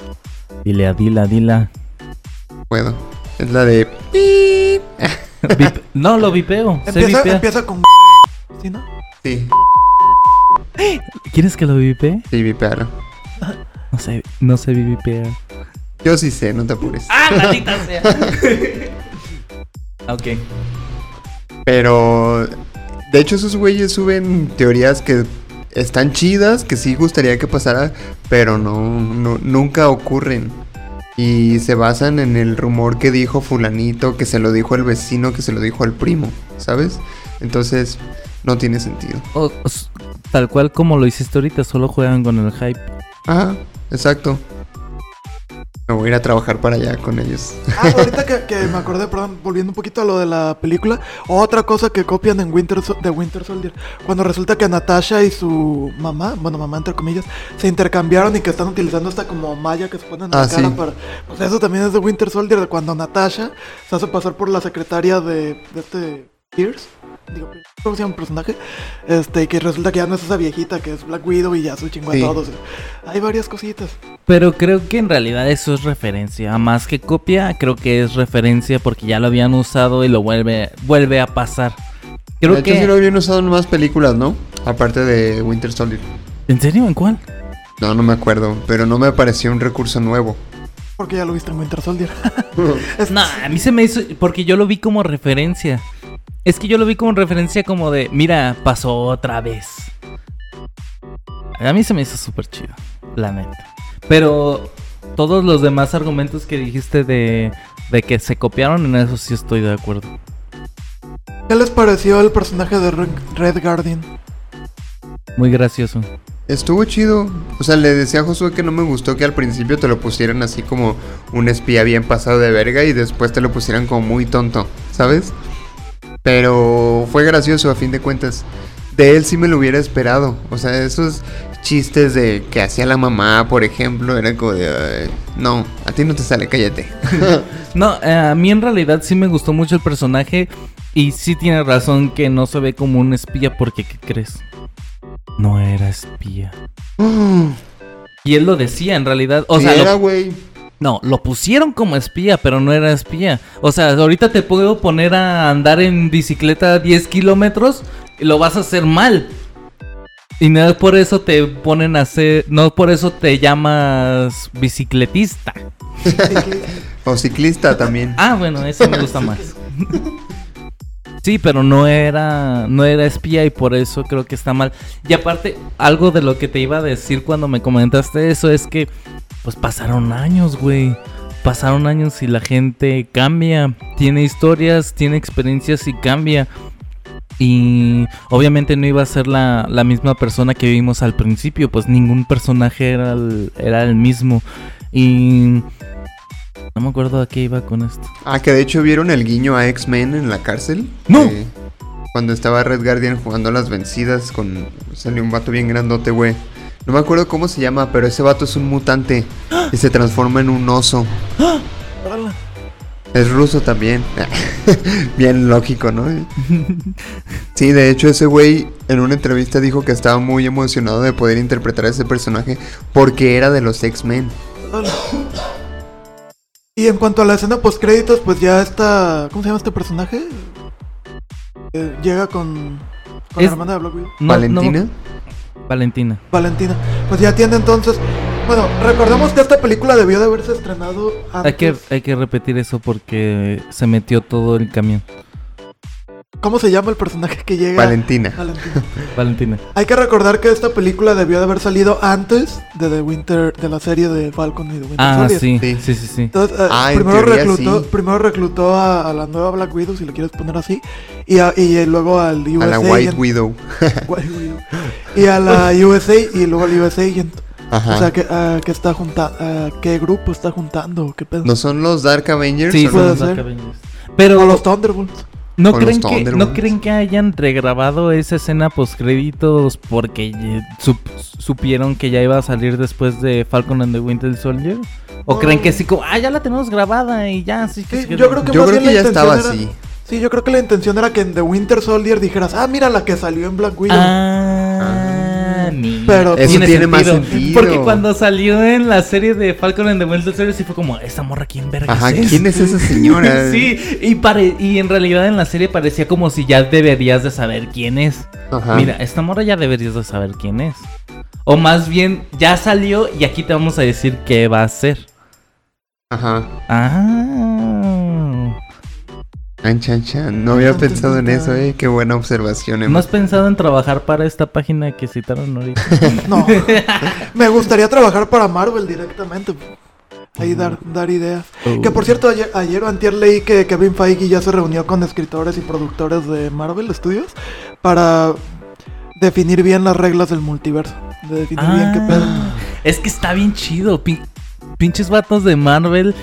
Dile a Dila, Dila. Puedo. Es la de... Vip- no, lo vipeo. Empieza, empieza con... ¿Sí, no? Sí, ¿Quieres que lo vipee? sí, vipearon. No sé, no sé vipear. Yo sí sé, no te apures. ¡Ah, maldita sea! ok. Pero, de hecho, esos güeyes suben teorías que están chidas, que sí gustaría que pasara, pero no, no- nunca ocurren. Y se basan en el rumor que dijo fulanito, que se lo dijo el vecino, que se lo dijo al primo, ¿sabes? Entonces, no tiene sentido. O- tal cual como lo hiciste ahorita, solo juegan con el hype. Ajá, exacto. Me voy a ir a trabajar para allá con ellos. Ah, ahorita que, que me acordé, perdón, volviendo un poquito a lo de la película, otra cosa que copian en Winter de Winter Soldier, cuando resulta que Natasha y su mamá, bueno, mamá entre comillas, se intercambiaron y que están utilizando esta como malla que se ponen en la Ah, cara sí. para... Pues eso también es de Winter Soldier, de cuando Natasha se hace pasar por la secretaria de, de este Pierce. Digo, ¿cómo se llama el personaje? Este, que resulta que ya no es esa viejita que es Black Widow y ya se chingó Sí. a todos. Hay varias cositas. Pero creo que en realidad eso es referencia. Más que copia, creo que es referencia porque ya lo habían usado y lo vuelve, vuelve a pasar. Creo de hecho, que... sí lo habían usado en más películas, ¿no? Aparte de Winter Soldier. ¿En serio? ¿En cuál? No, no me acuerdo, pero no me pareció un recurso nuevo. Porque ya lo viste en Winter Soldier. No, a mí se me hizo... Porque yo lo vi como referencia. Es que yo lo vi como referencia como de... Mira, pasó otra vez. A mí se me hizo súper chido. La neta. Pero todos los demás argumentos que dijiste de, de que se copiaron, en eso sí estoy de acuerdo. ¿Qué les pareció el personaje de Red Guardian? Muy gracioso. Estuvo chido. O sea, le decía a Josué que no me gustó que al principio te lo pusieran así como un espía bien pasado de verga y después te lo pusieran como muy tonto, ¿sabes? Pero fue gracioso a fin de cuentas. De él sí me lo hubiera esperado. O sea, esos chistes de que hacía la mamá, por ejemplo, era como de... "Ay, no, a ti no te sale, cállate. No, eh, a mí en realidad sí me gustó mucho el personaje y sí tiene razón que no se ve como un espía porque, ¿qué crees? No era espía. Y él lo decía en realidad, o Sí sea, era, güey. No, lo pusieron como espía, pero no era espía. O sea, ahorita te puedo poner a andar en bicicleta a 10 kilómetros y lo vas a hacer mal. Y no por eso te ponen a hacer, no por eso te llamas bicicletista. O ciclista también. Ah, bueno, eso me gusta más. Sí, pero no era no era espía y por eso creo que está mal. Y aparte, algo de lo que te iba a decir cuando me comentaste eso es que pues pasaron años, güey. Pasaron años y la gente cambia, tiene historias, tiene experiencias y cambia. Y obviamente no iba a ser la, misma persona que vimos al principio, pues ningún personaje era el, era el mismo. Y no me acuerdo a qué iba con esto. Ah, que de hecho vieron el guiño a X-Men en la cárcel. ¡No! Eh, cuando estaba Red Guardian jugando a las vencidas con... Salió un vato bien grandote, güey. No me acuerdo cómo se llama, pero ese vato es un mutante. Y se transforma en un oso. Es ruso también. bien lógico, ¿no? Sí, de hecho ese güey en una entrevista dijo que estaba muy emocionado de poder interpretar a ese personaje porque era de los X-Men. Y en cuanto a la escena post créditos, pues ya está. ¿Cómo se llama este personaje? Eh, llega con. Con Es- la hermana de Black Widow. No, ¿Valentina? no- Valentina. Valentina. Pues ya tiene entonces. Bueno, recordemos que esta película debió de haberse estrenado antes. Hay que, hay que repetir eso porque se metió todo el camión. ¿Cómo se llama el personaje que llega? Valentina. Valentina. Valentina. Hay que recordar que esta película debió de haber salido antes de The Winter, de la serie de Falcon y The Winter Ah, Soldier. sí, Sí. sí, sí, sí. Entonces, eh, Ah, en primero, teoría reclutó, sí. primero reclutó a, a la nueva Black Widow, si le quieres poner así, y, a- y luego al USA. A la White Agent- Widow. White Widow. Y a la USA y luego al USA Agent. Ajá. O sea, que, que está juntando, ¿qué grupo está juntando? ¿Qué pedo? ¿No son los Dark Avengers? Sí, son ser. los Avengers. Pero O los Thunderbolts. ¿No, creen que, ¿no creen que hayan regrabado esa escena post créditos porque sup- supieron que ya iba a salir después de Falcon and the Winter Soldier? ¿O No. creen que sí como, ah, ya la tenemos grabada y ya, sí que Sí, se quedó"? yo creo que Yo creo que la ya estaba era- así. Sí, yo creo que la intención era que en The Winter Soldier dijeras, ah, mira la que salió en Black Widow. Ah, Pero- Eso tiene más sentido. Porque cuando salió en la serie de Falcon and the Winter Soldier sí fue como, esta morra, ¿quién verga Ajá, es? ¿quién es esa señora? sí, y, pare- y en realidad en la serie parecía como si ya deberías de saber quién es. Ajá. Mira, esta morra ya deberías de saber quién es. O más bien, ya salió y aquí te vamos a decir qué va a hacer. Ajá. Ah. Chan, chan, chan. No había pensado en eso, eh. Qué buena observación, ¿No has pensado en trabajar para esta página que citaron ahorita? No. Me gustaría trabajar para Marvel directamente. Ahí dar, dar ideas. Oh. Que por cierto, ayer, ayer o antier leí que Kevin Feige ya se reunió con escritores y productores de Marvel Studios para definir bien las reglas del multiverso. De definir bien qué pedo. Ah, Es que está bien chido. pin- pinches vatos de Marvel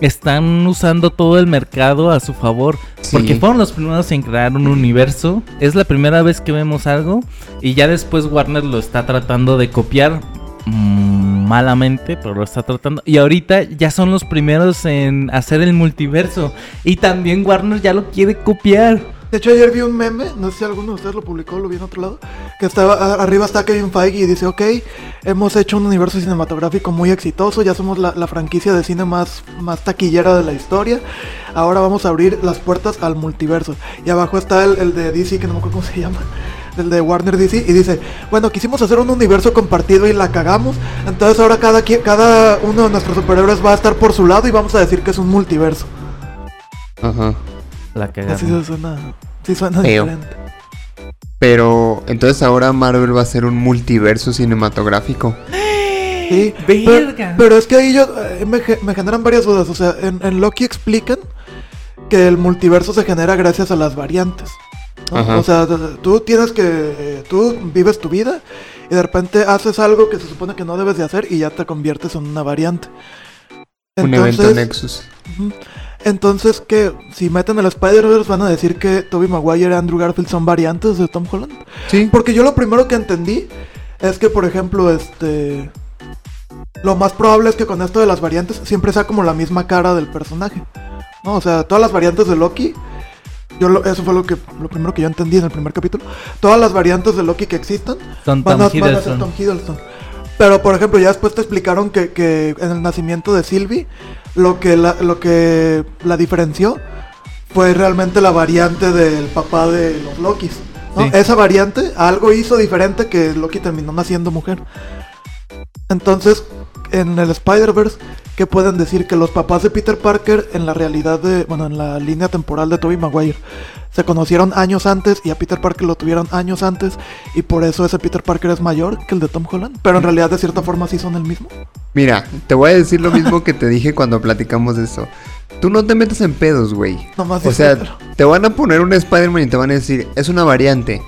están usando todo el mercado a su favor. Sí. Porque fueron los primeros en crear un universo. Es la primera vez que vemos algo. Y ya después Warner lo está tratando de copiar. mm, malamente, pero lo está tratando. Y ahorita ya son los primeros en hacer el multiverso. Y también Warner ya lo quiere copiar. De hecho, ayer vi un meme, no sé si alguno de ustedes lo publicó, lo vi en otro lado, que estaba arriba está Kevin Feige y dice, ok, hemos hecho un universo cinematográfico muy exitoso, ya somos la, franquicia de cine más, taquillera de la historia, ahora vamos a abrir las puertas al multiverso. Y abajo está el, el de DC, que no me acuerdo cómo se llama, el de Warner DC, y dice, bueno, quisimos hacer un universo compartido y la cagamos, entonces ahora cada, cada uno de nuestros superhéroes va a estar por su lado y vamos a decir que es un multiverso. Ajá. La cagaron. Así se suena, sí suena Feo. diferente. Pero entonces ahora Marvel va a ser un multiverso cinematográfico. Sí, Verga. Pero, pero es que ahí yo, eh, me, me generan varias dudas. O sea, en, en Loki explican que el multiverso se genera gracias a las variantes. O sea, tú tienes que. eh, tú vives tu vida y de repente haces algo que se supone que no debes de hacer y ya te conviertes en una variante. un evento Nexus. Ujú. Entonces, que si meten el Spider-Verse van a decir que Tobey Maguire y Andrew Garfield son variantes de Tom Holland. Sí. Porque yo lo primero que entendí es que, por ejemplo, este. Lo más probable es que con esto de las variantes siempre sea como la misma cara del personaje. ¿No? O sea, todas las variantes de Loki. Yo lo- eso fue lo que lo primero que yo entendí en el primer capítulo. Todas las variantes de Loki que existan Son van Tom a, van a ser. Tom Hiddleston. Pero por ejemplo, ya después te explicaron que, que en el nacimiento de Sylvie, lo que la, lo que la diferenció fue realmente la variante del papá de los Lokis. ¿no? Sí. Esa variante algo hizo diferente que Loki terminó naciendo mujer. Entonces, en el Spider-Verse, ¿qué pueden decir? Que los papás de Peter Parker en la realidad de, bueno, en la línea temporal de Tobey Maguire, se conocieron años antes y a Peter Parker lo tuvieron años antes y por eso ese Peter Parker es mayor que el de Tom Holland, pero en realidad de cierta forma sí son el mismo. Mira, te voy a decir lo mismo que te dije cuando platicamos de eso. Tú no te metas en pedos, güey. Nomás O sea, te van a poner un Spider-Man y te van a decir, es una variante.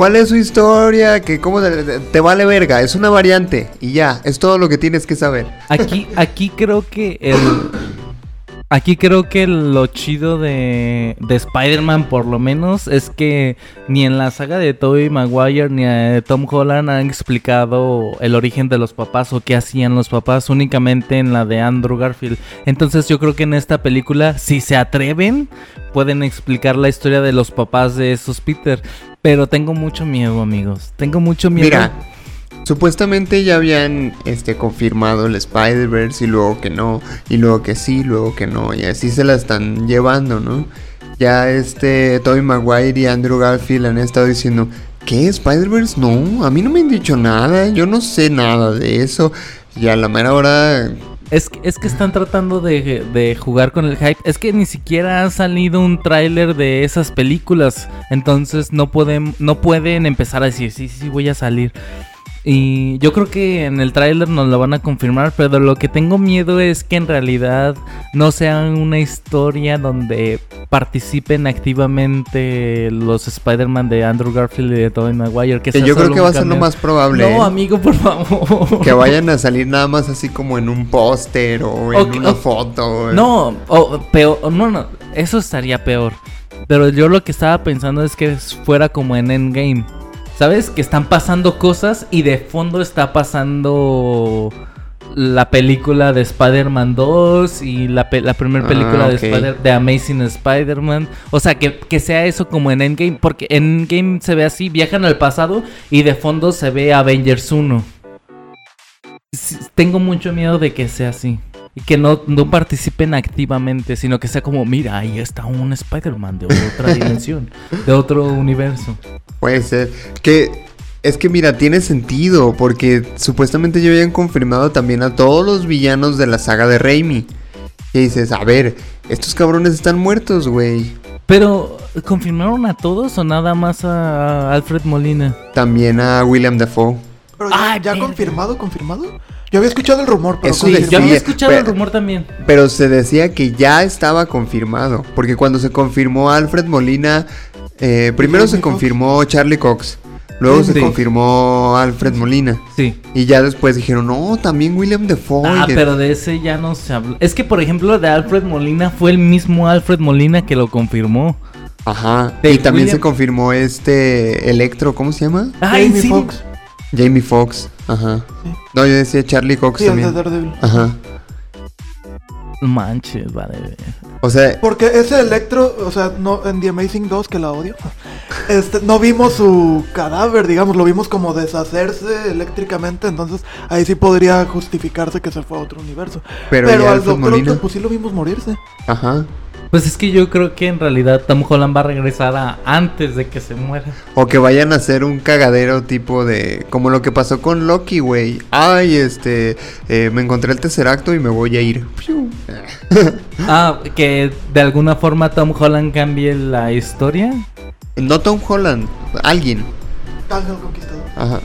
¿Cuál es su historia? ¿Qué, cómo te, vale verga? Es una variante. Y ya, es todo lo que tienes que saber. Aquí, aquí creo que el. Aquí creo que lo chido de, de Spider-Man, por lo menos, es que ni en la saga de Tobey Maguire ni de Tom Holland han explicado el origen de los papás o qué hacían los papás, únicamente en la de Andrew Garfield. Entonces yo creo que en esta película, si se atreven, pueden explicar la historia de los papás de esos Peter. Pero tengo mucho miedo, amigos. Tengo mucho miedo. Mira, supuestamente ya habían este, confirmado el Spider-Verse y luego que no, y luego que sí, luego que no, y así se la están llevando, ¿no? Ya este Tobey Maguire y Andrew Garfield han estado diciendo, ¿qué? ¿Spider-Verse? No, a mí no me han dicho nada, yo no sé nada de eso. Y a la mera hora, Es que, es que están tratando de, de jugar con el hype. Es que ni siquiera ha salido un tráiler de esas películas. Entonces no pueden, no pueden empezar a decir, sí, sí, voy a salir. Y yo creo que en el tráiler nos lo van a confirmar, pero lo que tengo miedo es que en realidad no sea una historia donde participen activamente los Spider-Man de Andrew Garfield y de Tobey Maguire. Que yo creo que va a ser lo más probable. No, ¿eh? amigo, por favor. Que vayan a salir nada más así como en un póster o en una foto. No, o peor, no, no, eso estaría peor. Pero yo lo que estaba pensando es que fuera como en Endgame. ¿Sabes? Que están pasando cosas y de fondo está pasando la película de Spider-Man 2 y la, pe- la primera Ah, película de. Spider- de Amazing Spider-Man. O sea, que, que sea eso como en Endgame. Porque en Endgame se ve así, viajan al pasado y de fondo se ve Avengers 1. Sí, Tengo mucho miedo de que sea así. Y que no, no participen activamente, sino que sea como, mira, ahí está un Spider-Man de otra dimensión, de otro universo. Puede ser. Que es que mira, tiene sentido porque supuestamente ya habían confirmado también a todos los villanos de la saga de Raimi. Y dices, a ver, estos cabrones están muertos, güey. Pero, ¿confirmaron a todos o nada más a Alfred Molina? También a William Dafoe. Pero ya, Ay, ya confirmado, confirmado. Yo había escuchado el rumor, pero Eso confirmado. Yo había escuchado pero- el rumor también. Pero se decía que ya estaba confirmado. Porque cuando se confirmó Alfred Molina, eh, primero se confirmó Charlie Cox. Luego se confirmó Alfred Molina. Sí. Y ya después dijeron, no, también William Dafoe. Ah, pero de ese ya no se habló. Es que, por ejemplo, de Alfred Molina fue el mismo Alfred Molina que lo confirmó. Ajá. de y también William- se confirmó este Electro, ¿cómo se llama? Ay, Jamie sí. Foxx. Jamie Foxx. Ajá. Sí. No, yo decía Charlie Cox Sí, el de también. Ajá. Manches, vale. O sea, Porque ese Electro, o sea, no, en The Amazing 2, que la odio, este, no vimos su cadáver, digamos, lo vimos como deshacerse eléctricamente, entonces ahí sí podría justificarse que se fue a otro universo. Pero al Doctor. Octopus sí lo vimos morirse. ajá. Pues es que yo creo que en realidad Tom Holland va a regresar a antes de que se muera. O que vayan a hacer un cagadero tipo de... Como lo que pasó con Loki, güey. Ay, este... eh, me encontré el tercer acto y me voy a ir. Piu. Ah, que de alguna forma Tom Holland cambie la historia. No Tom Holland. Alguien. Ángel Conquistador. Ajá.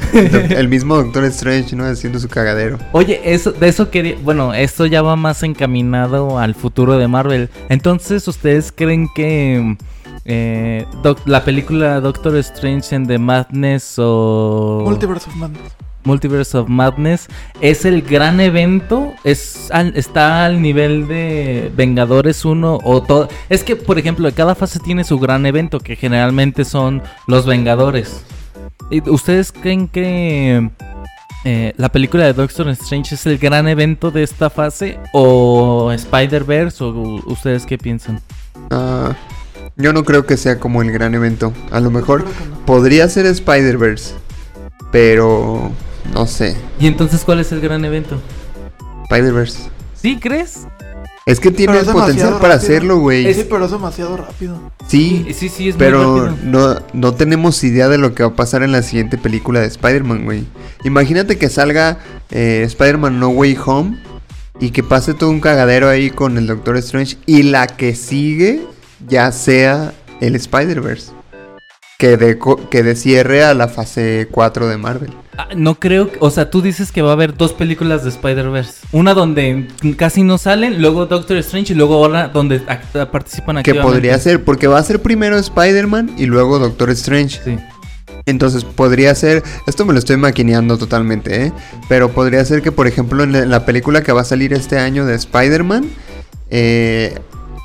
el mismo Doctor Strange, ¿no? Haciendo su cagadero. Oye, eso, de eso quería. Bueno, esto ya va más encaminado al futuro de Marvel. Entonces, ¿ustedes creen que eh, doc- la película Doctor Strange en The Madness o Multiverse of Madness. Multiverse of Madness es el gran evento? ¿Es al- ¿Está al nivel de Vengadores 1 o todo? Es que, por ejemplo, cada fase tiene su gran evento, que generalmente son los Vengadores. ¿Y ¿Ustedes creen que eh, la película de Doctor Strange es el gran evento de esta fase? ¿O Spider-Verse? ¿O ustedes qué piensan? Ah, yo no creo que sea como el gran evento. A lo mejor no. podría ser Spider-Verse. Pero... No sé. ¿Y entonces cuál es el gran evento? Spider-Verse. ¿Sí crees? Es que tiene Pero es potencial para rápido. hacerlo, güey. Sí, pero es demasiado rápido. Sí, sí, sí, es muy pero rápido. no, no tenemos idea de lo que va a pasar en la siguiente película de Spider-Man, güey. Imagínate que salga eh, Spider-Man No Way Home y que pase todo un cagadero ahí con el Doctor Strange y la que sigue ya sea el Spider-Verse. Que de, co- que de cierre a la fase 4 de Marvel. Ah, No creo, que- o sea, tú dices que va a haber dos películas de Spider-Verse. Una donde casi no salen, luego Doctor Strange y luego ahora donde participan Que activamente. podría ser, porque va a ser primero Spider-Man y luego Doctor Strange. Sí. Entonces podría ser, esto me lo estoy maquineando totalmente, ¿eh? Pero podría ser que, por ejemplo, en la, en la película que va a salir este año de Spider-Man, eh,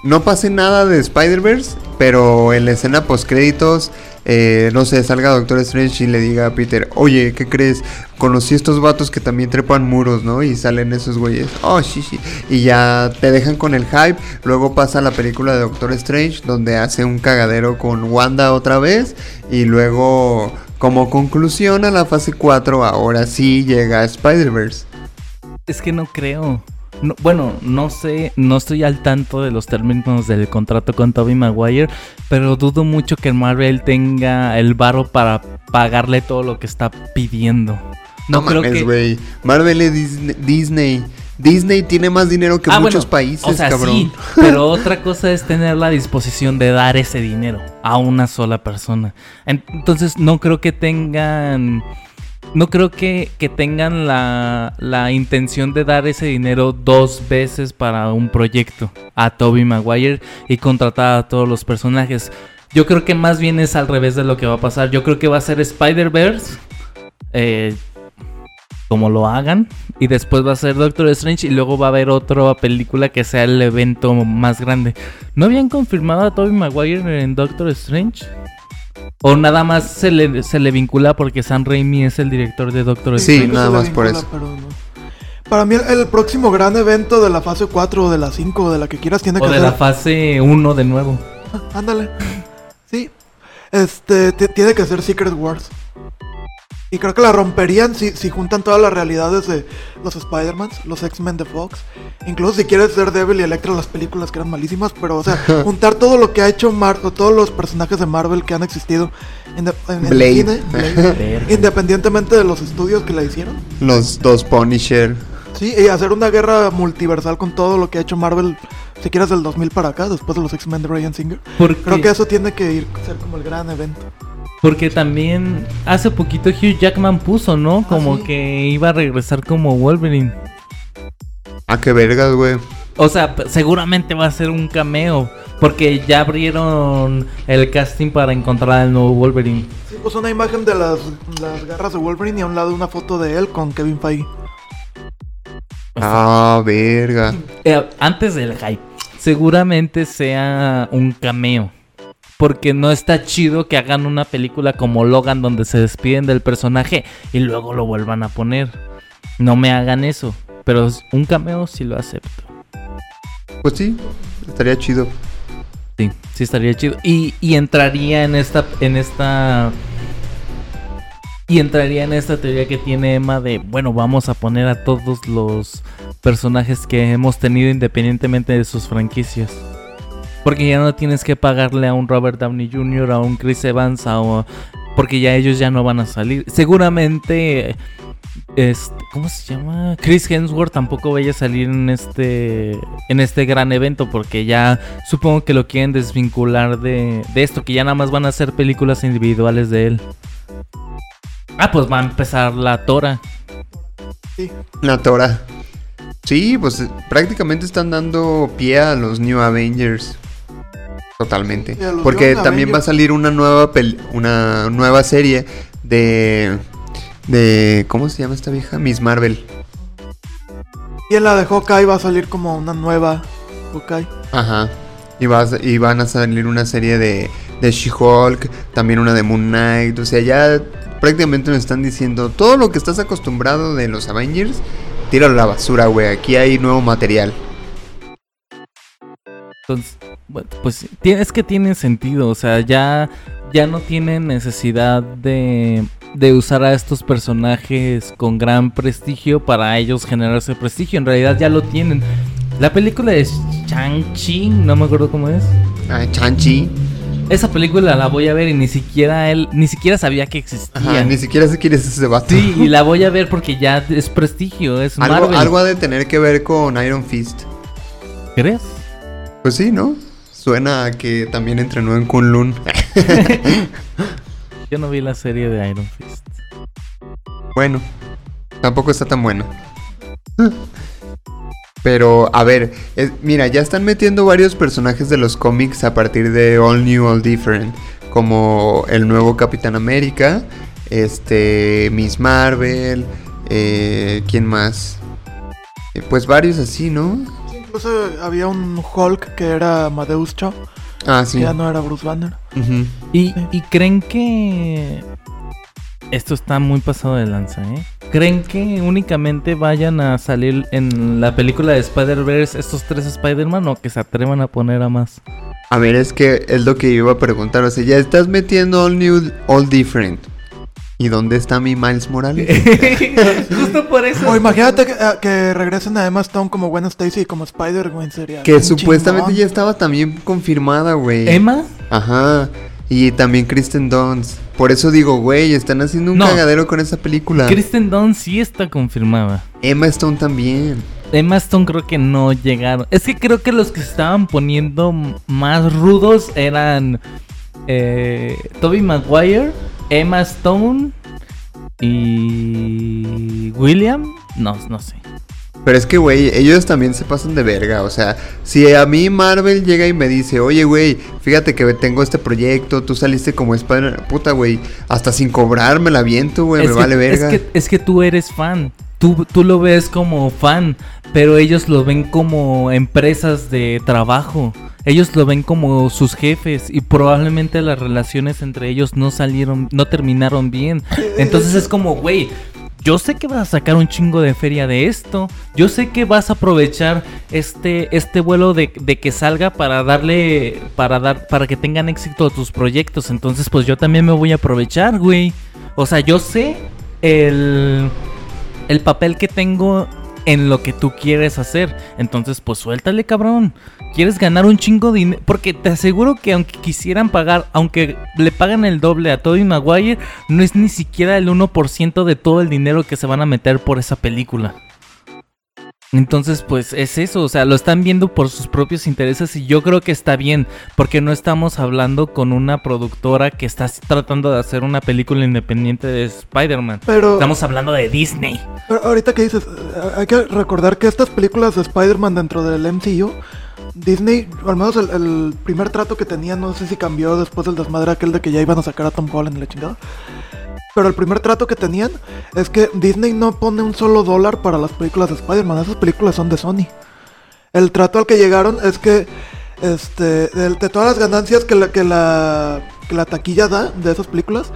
no pase nada de Spider-Verse, pero en la escena post-créditos, eh, no sé, salga Doctor Strange y le diga a Peter, oye, ¿qué crees? Conocí estos vatos que también trepan muros, ¿no? Y salen esos güeyes, oh, sí, sí. Y ya te dejan con el hype. Luego pasa la película de Doctor Strange, donde hace un cagadero con Wanda otra vez. Y luego, como conclusión a la fase 4, ahora sí llega Spider-Verse. Es que no creo. No- bueno, no sé, no estoy al tanto de los términos del contrato con Tobey Maguire, pero dudo mucho que Marvel tenga el varo para pagarle todo lo que está pidiendo. No, No, creo mames, que. Marvel es Disney, Disney. Disney tiene más dinero que Ah, muchos bueno, países, o sea, cabrón. sí, pero otra cosa es tener la disposición de dar ese dinero a una sola persona. En- Entonces no creo que tengan, no creo que, que tengan la, la intención de dar ese dinero dos veces para un proyecto a Toby Maguire y contratar a todos los personajes. Yo creo que más bien es al revés de lo que va a pasar. Yo creo que va a ser Spider-Verse. eh, como lo hagan. Y después va a ser Doctor Strange. Y luego va a haber otra película que sea el evento más grande. ¿No habían confirmado a Tobey Maguire en Doctor Strange? ¿O nada más se le, se le vincula porque Sam Raimi es el director de Doctor Sí, Strange? nada se le más por eso. pero no. Para mí el, el próximo gran evento de la fase 4 o de la 5 o de la que quieras tiene que O de ser... la fase 1 de nuevo. Ah, Ándale. Sí. Este, ti- tiene que ser Secret Wars. Y creo que la romperían si, si juntan todas las realidades de los Spider-Mans, los X-Men de Fox. Incluso si quieres ser Devil y Electra, las películas que eran malísimas. Pero, o sea, juntar todo lo que ha hecho Marvel, todos los personajes de Marvel que han existido en, en- Blade. cine, Blade, independientemente de los estudios que la hicieron. Los dos Punisher. Sí, y hacer una guerra multiversal con todo lo que ha hecho Marvel, si quieres del 2000 para acá, después de los X-Men de Ryan Singer. Creo que eso tiene que ir ser como el gran evento. Porque también hace poquito Hugh Jackman puso, ¿no? Como sí. que iba a regresar como Wolverine. Ah, qué vergas, güey. O sea, seguramente va a ser un cameo. Porque ya abrieron el casting para encontrar al nuevo Wolverine. Sí, pues una imagen de las, las garras de Wolverine y a un lado una foto de él con Kevin Feige. Ah, verga. Eh, antes del hype, seguramente sea un cameo. Porque no está chido que hagan una película como Logan donde se despiden del personaje y luego lo vuelvan a poner. No me hagan eso. Pero un cameo sí lo acepto. Pues sí, estaría chido. Sí, sí estaría chido. Y, y entraría en esta, en esta. Y entraría en esta teoría que tiene Emma de, bueno, vamos a poner a todos los personajes que hemos tenido independientemente de sus franquicias. Porque ya no tienes que pagarle a un Robert Downey Jr., a un Chris Evans, a, porque ya ellos ya no van a salir. Seguramente, este, ¿cómo se llama? Chris Hemsworth tampoco vaya a salir en este, en este gran evento porque ya supongo que lo quieren desvincular de, de esto, que ya nada más van a hacer películas individuales de él. Ah, pues va a empezar la Tora. Sí. La Tora. Sí, pues eh, prácticamente están dando pie a los New Avengers. Totalmente. Porque también va a salir una nueva pel- una nueva serie de de ¿cómo se llama esta vieja? Miss Marvel. Y en la de Hawkeye va a salir como una nueva Hawkeye. Ajá. Y, vas, y van a salir una serie de, de She-Hulk, también una de Moon Knight. O sea, ya prácticamente nos están diciendo todo lo que estás acostumbrado de los Avengers, tíralo a la basura, güey. Aquí hay nuevo material. Entonces, pues es que tiene sentido, o sea, ya, ya no tienen necesidad de, de usar a estos personajes con gran prestigio para ellos generarse prestigio, en realidad ya lo tienen. La película de Shang-Chi, no me acuerdo cómo es. Ah, Chanchi. Esa película la voy a ver y ni siquiera él, ni siquiera sabía que existía. Ajá, ni siquiera sé quién es ese vato. Sí, y la voy a ver porque ya es prestigio, es algo, Marvel. algo ha de tener que ver con Iron Fist. ¿Crees? Pues sí, ¿no? Suena a que también entrenó en Kunlun. Yo no vi la serie de Iron Fist. Bueno, tampoco está tan bueno. Pero, a ver, es- mira, ya están metiendo varios personajes de los cómics a partir de All New, All Different. Como el nuevo Capitán América, este, Miss Marvel, eh, ¿quién más? Eh, pues varios así, ¿no? Incluso había un Hulk que era Amadeus Cho, Ah, que sí. ya no era Bruce Banner. ¿Y, y creen que... Esto está muy pasado de lanza, ¿eh? ¿Creen que únicamente vayan a salir en la película de Spider-Verse estos tres Spider-Man o que se atrevan a poner a más? A ver, es que es lo que yo iba a preguntar. O sea, ya estás metiendo All New, All Different. ¿Y dónde está mi Miles Morales? Justo por eso. O imagínate que, eh, que regresen a Emma Stone como Gwen Stacy y como Spider-Gwen sería. Que supuestamente chingón. ya estaba también confirmada, güey. ¿Emma? Ajá. Y también Kristen Dunst. Por eso digo, güey, están haciendo un No. cagadero con esa película. Kristen Dunst sí está confirmada. Emma Stone también. Emma Stone creo que no llegaron. Es que creo que los que se estaban poniendo m- más rudos eran eh, Toby Maguire, Emma Stone y William. No, no sé. Pero es que, güey, ellos también se pasan de verga. O sea, si a mí Marvel llega y me dice, oye, güey, fíjate que tengo este proyecto, tú saliste como Spider... Puta, güey, hasta sin cobrar me la viento, güey, me que, vale verga. es, que, es que tú eres fan. Tú, tú lo ves como fan, pero ellos lo ven como empresas de trabajo. Ellos lo ven como sus jefes y probablemente las relaciones entre ellos no salieron, no terminaron bien. Entonces es como, güey, yo sé que vas a sacar un chingo de feria de esto. Yo sé que vas a aprovechar este, este vuelo de, de que salga para darle, para dar, para que tengan éxito tus proyectos. Entonces, pues yo también me voy a aprovechar, güey. O sea, yo sé el, el papel que tengo en lo que tú quieres hacer. Entonces, pues suéltale, cabrón. ¿Quieres ganar un chingo de dinero? Porque te aseguro que aunque quisieran pagar, aunque le pagan el doble a Tobey Maguire, no es ni siquiera el 1% de todo el dinero que se van a meter por esa película. Entonces, pues es eso, o sea, lo están viendo por sus propios intereses y yo creo que está bien, porque no estamos hablando con una productora que está tratando de hacer una película independiente de Spider-Man. Pero, Estamos hablando de Disney. pero ahorita que dices, eh, hay que recordar que estas películas de Spider-Man dentro del MCU, Disney, al menos el, el primer trato que tenían, no sé si cambió después del desmadre aquel de que ya iban a sacar a Tom Holland y la chingada. Pero el primer trato que tenían es que Disney no pone un solo dólar para las películas de Spider-Man. Esas películas son de Sony. El trato al que llegaron es que este, de, de todas las ganancias que la, que, la, que la taquilla da de esas películas,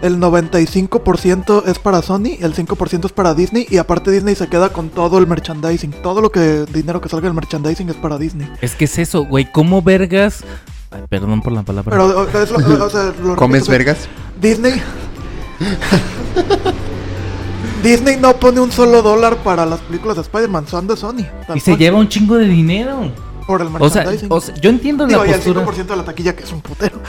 el 95% es para Sony, el 5% es para Disney y aparte Disney se queda con todo el merchandising. Todo lo que dinero que salga del merchandising es para Disney. Es que es eso, güey. ¿Cómo vergas? Ay, perdón por la palabra. Pero o- es lo- o sea, lo ¿Comes repito, vergas? Disney Disney no pone un solo dólar para las películas de Spider-Man, son de Sony. y se lleva un chingo de dinero. por el O sea, o sea, yo entiendo la Digo, y el postura. 5% de la taquilla que es un putero.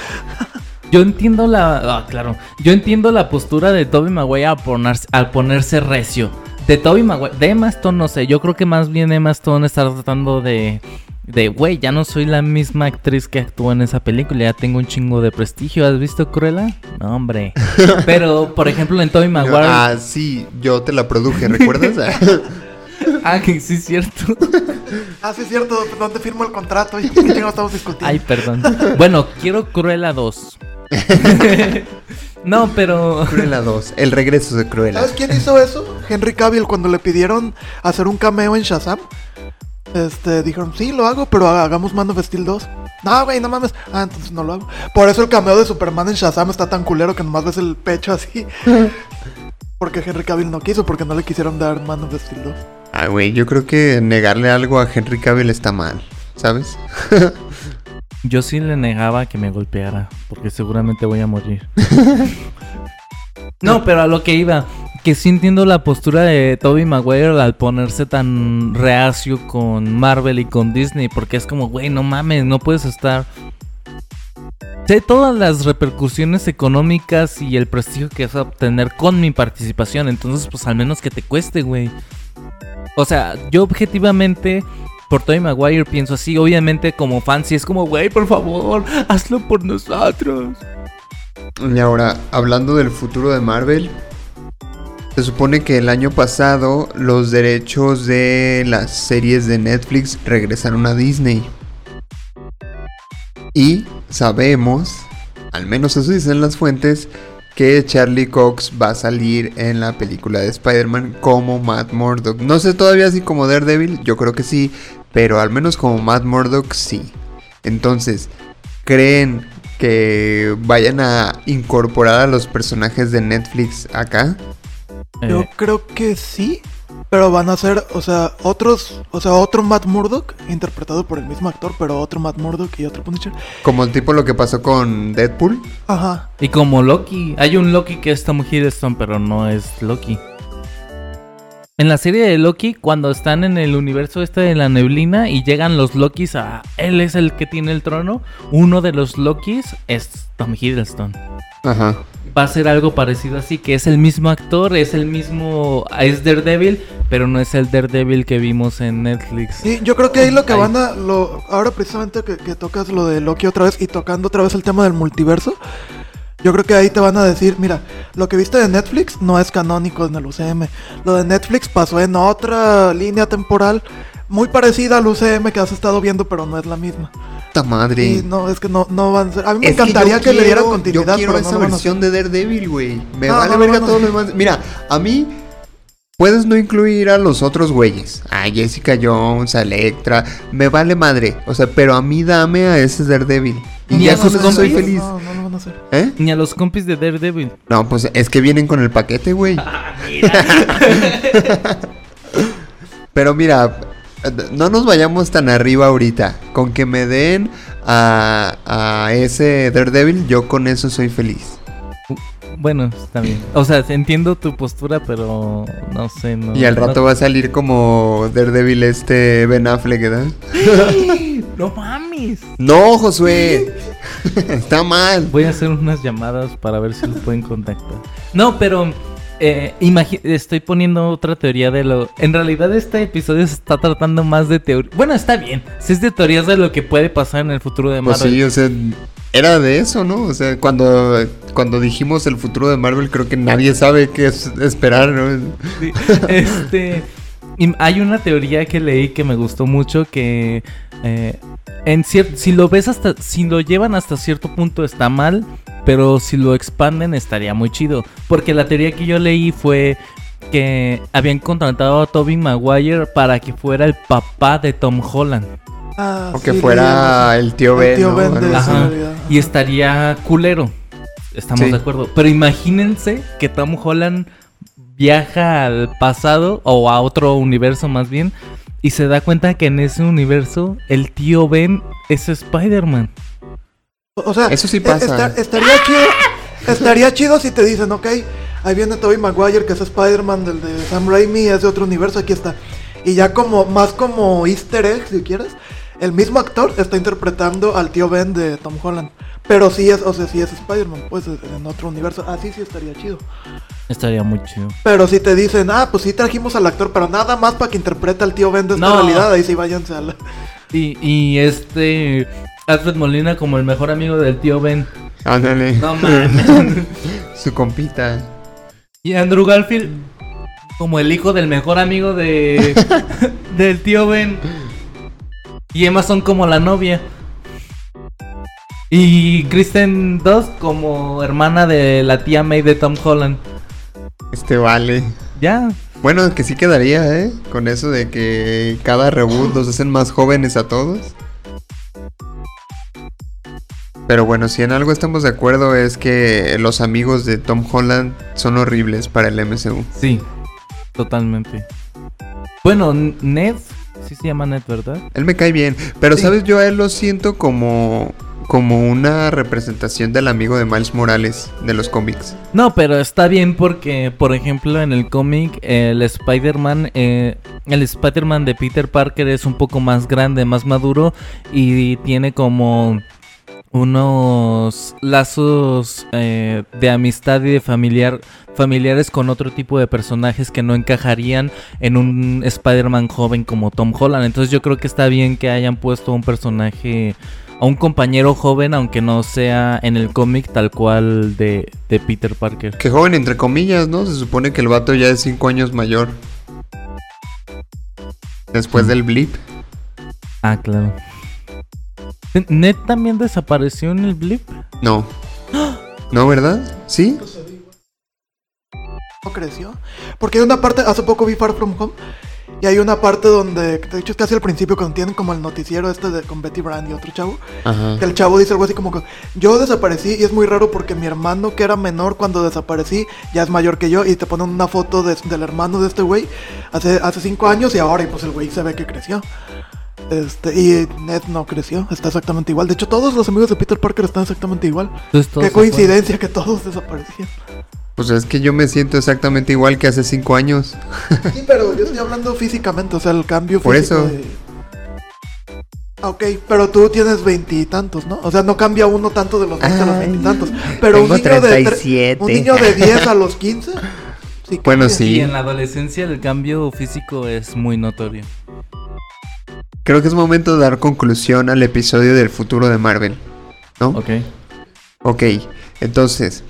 Yo entiendo la. Ah, claro. Yo entiendo la postura de Toby Maguire al ponerse, al ponerse recio. De Toby Maguire. De Emma Stone, no sé. Yo creo que más bien Emma Stone está tratando de. De, güey, ya no soy la misma actriz que actuó en esa película. Ya tengo un chingo de prestigio. ¿Has visto Cruella? No, hombre. Pero, por ejemplo, en Toby Maguire. Ah, sí, yo te la produje, ¿recuerdas? Ah, que sí es cierto. Ah, sí, es cierto, ¿dónde firmo el contrato? ¿Qué chingados estamos discutiendo? Ay, perdón. Bueno, quiero Cruella 2. no, pero. Cruella 2, el regreso de Cruella. ¿Sabes quién hizo eso? Henry Cavill, cuando le pidieron hacer un cameo en Shazam. Este, dijeron, sí, lo hago, pero hagamos Man of Steel 2. No, güey, no mames. Ah, entonces no lo hago. Por eso el cameo de Superman en Shazam está tan culero que nomás ves el pecho así. Porque Henry Cavill no quiso, porque no le quisieron dar Man of Steel 2. Ah, güey, yo creo que negarle algo a Henry Cavill está mal, ¿sabes? Yo sí le negaba que me golpeara, porque seguramente voy a morir. no, pero a lo que iba, que sí entiendo la postura de Toby Maguire al ponerse tan reacio con Marvel y con Disney, porque es como, güey, no mames, no puedes estar... Sé todas las repercusiones económicas y el prestigio que vas a obtener con mi participación, entonces pues al menos que te cueste, güey. O sea, yo objetivamente por Tobey Maguire pienso así, obviamente como fan sí es como, güey, por favor, hazlo por nosotros. Y ahora, hablando del futuro de Marvel, se supone que el año pasado los derechos de las series de Netflix regresaron a Disney. Y sabemos, al menos eso dicen las fuentes, que Charlie Cox va a salir en la película de Spider-Man como Matt Murdock. No sé todavía si como Daredevil, yo creo que sí, pero al menos como Matt Murdock sí. Entonces, ¿creen que vayan a incorporar a los personajes de Netflix acá? Yo Eh, creo que sí. Pero van a ser, o sea, otros, o sea, otro Matt Murdock, interpretado por el mismo actor, pero otro Matt Murdock y otro Punisher. Como tipo lo que pasó con Deadpool. Ajá. y como Loki, hay un Loki que es Tom Hiddleston, pero no es Loki. En la serie de Loki, cuando están en el universo este de la neblina y llegan los Lokis a... Él es el que tiene el trono. Uno de los Lokis es Tom Hiddleston. Ajá. va a ser algo parecido así, que es el mismo actor, es el mismo, es Daredevil, pero no es el Daredevil que vimos en Netflix. Sí, yo creo que ahí lo que van a, lo, ahora precisamente que, que tocas lo de Loki otra vez y tocando otra vez el tema del multiverso, yo creo que ahí te van a decir, mira, lo que viste de Netflix no es canónico en el UCM. Lo de Netflix pasó en otra línea temporal muy parecida al UCM que has estado viendo, pero no es la misma. Puta madre. Y no, es que no, no van a ser. A mí me Es encantaría que, le dieran continuidad, Yo quiero pero esa versión de Daredevil, güey. Me No, vale no, verga no, todo no. lo demás. Mira, a mí puedes no incluir a los otros güeyes. A Jessica Jones, a Electra. Me vale madre. O sea, pero a mí dame a ese Daredevil. Y Ni ya a con eso soy compis. feliz. No, no lo van a hacer. ¿Eh? Ni a los compis de Daredevil. No, pues es que vienen con el paquete, güey. Pero mira, no nos vayamos tan arriba ahorita. Con que me den a, a ese Daredevil, yo con eso soy feliz. Bueno, está bien. O sea, entiendo tu postura, pero no sé, no. Y al rato no- va a salir como Daredevil este Ben Affleck, ¿verdad? ¡No mames! No, Josué. Está mal. Voy a hacer unas llamadas para ver si los pueden contactar. No, pero eh, estoy poniendo otra teoría de lo... En realidad este episodio se está tratando más de teoría... Bueno, está bien. Si es de teorías de lo que puede pasar en el futuro de Pues Marvel. sí, o sea, era de eso, ¿no? O sea, cuando, cuando dijimos el futuro de Marvel, creo que nadie sabe qué es esperar, ¿no? Sí. Este. hay una teoría que leí que me gustó mucho que. eh, en si lo ves hasta. Si lo llevan hasta cierto punto está mal. Pero si lo expanden estaría muy chido. Porque la teoría que yo leí fue que habían contratado a Toby Maguire para que fuera el papá de Tom Holland. Ah, O que sí, fuera el tío El Ben, de Ajá. Y estaría culero. estamos Sí. de acuerdo. Pero imagínense que Tom Holland viaja al pasado o a otro universo más bien y se da cuenta que en ese universo el tío Ben es Spider-Man. O sea, Eso sí pasa. esta- estaría chido. Estaría chido si te dicen, ok, ahí viene Tobey Maguire, que es Spider-Man del de Sam Raimi, es de otro universo, aquí está. Y ya como, más como easter egg, si quieres, el mismo actor está interpretando al tío Ben de Tom Holland. Pero sí es, o sea, sí es Spider-Man, pues en otro universo. Así sí estaría chido. Estaría muy chido. Pero si te dicen, ah, pues sí trajimos al actor, pero nada más para que interprete al tío Ben de esta No. realidad, ahí sí váyanse a la... Y, y este Alfred Molina como el mejor amigo del tío Ben. Ándale. No mames. Su compita. y Andrew Garfield como el hijo del mejor amigo de del tío Ben. Y Emma son como la novia. Y Kristen Dunst como hermana de la tía May de Tom Holland. Este vale. Ya. Bueno, que sí quedaría, ¿eh? Con eso de que cada reboot los hacen más jóvenes a todos. Pero bueno, si en algo estamos de acuerdo es que los amigos de Tom Holland son horribles para el MCU. Sí. Totalmente. Bueno, Ned. Sí se llama Ned, ¿verdad? Él me cae bien, pero Sí. sabes, yo a él lo siento como como una representación del amigo de Miles Morales de los cómics. No, pero está bien porque, por ejemplo, en el cómic, el Spider-Man, eh, el Spider-Man de Peter Parker es un poco más grande, más maduro y tiene como unos lazos eh, de amistad y de familiar familiares con otro tipo de personajes que no encajarían en un Spider-Man joven como Tom Holland. Entonces yo creo que está bien que hayan puesto un personaje a un compañero joven, aunque no sea en el cómic tal cual de, de Peter Parker. Que joven entre comillas, ¿no? Se supone que el vato ya es 5 años mayor. Después del blip. Ah, claro. ¿Ned también desapareció en el blip? No. No, ¿verdad? ¿Sí? no creció. Porque hay una parte, hace poco vi Far From Home. Y hay una parte donde, de hecho es casi al principio, cuando tienen como el noticiero este de con Betty Brand y otro chavo. Ajá. Que el chavo dice algo así como que yo desaparecí y es muy raro porque mi hermano que era menor cuando desaparecí ya es mayor que yo y te ponen una foto de- del hermano de este güey hace, hace cinco años y ahora y pues el güey se ve que creció. Este, y Ned no creció, está exactamente igual. De hecho, todos los amigos de Peter Parker están exactamente igual. Qué coincidencia que todos desaparecían. Pues es que yo me siento exactamente igual que hace 5 años. Sí, pero yo estoy hablando físicamente, o sea, el cambio Por físico eso. de- Ah, Ok, pero tú tienes veintitantos, ¿no? O sea, no cambia uno tanto de los 20 a los Ay, veintitantos. Pero un niño, de tre- 37. un niño de 10 a los 15. Sí Bueno, sí. Y en la adolescencia el cambio físico es muy notorio. Creo que es momento de dar conclusión al episodio del futuro de Marvel. ¿No? Ok. Ok, entonces,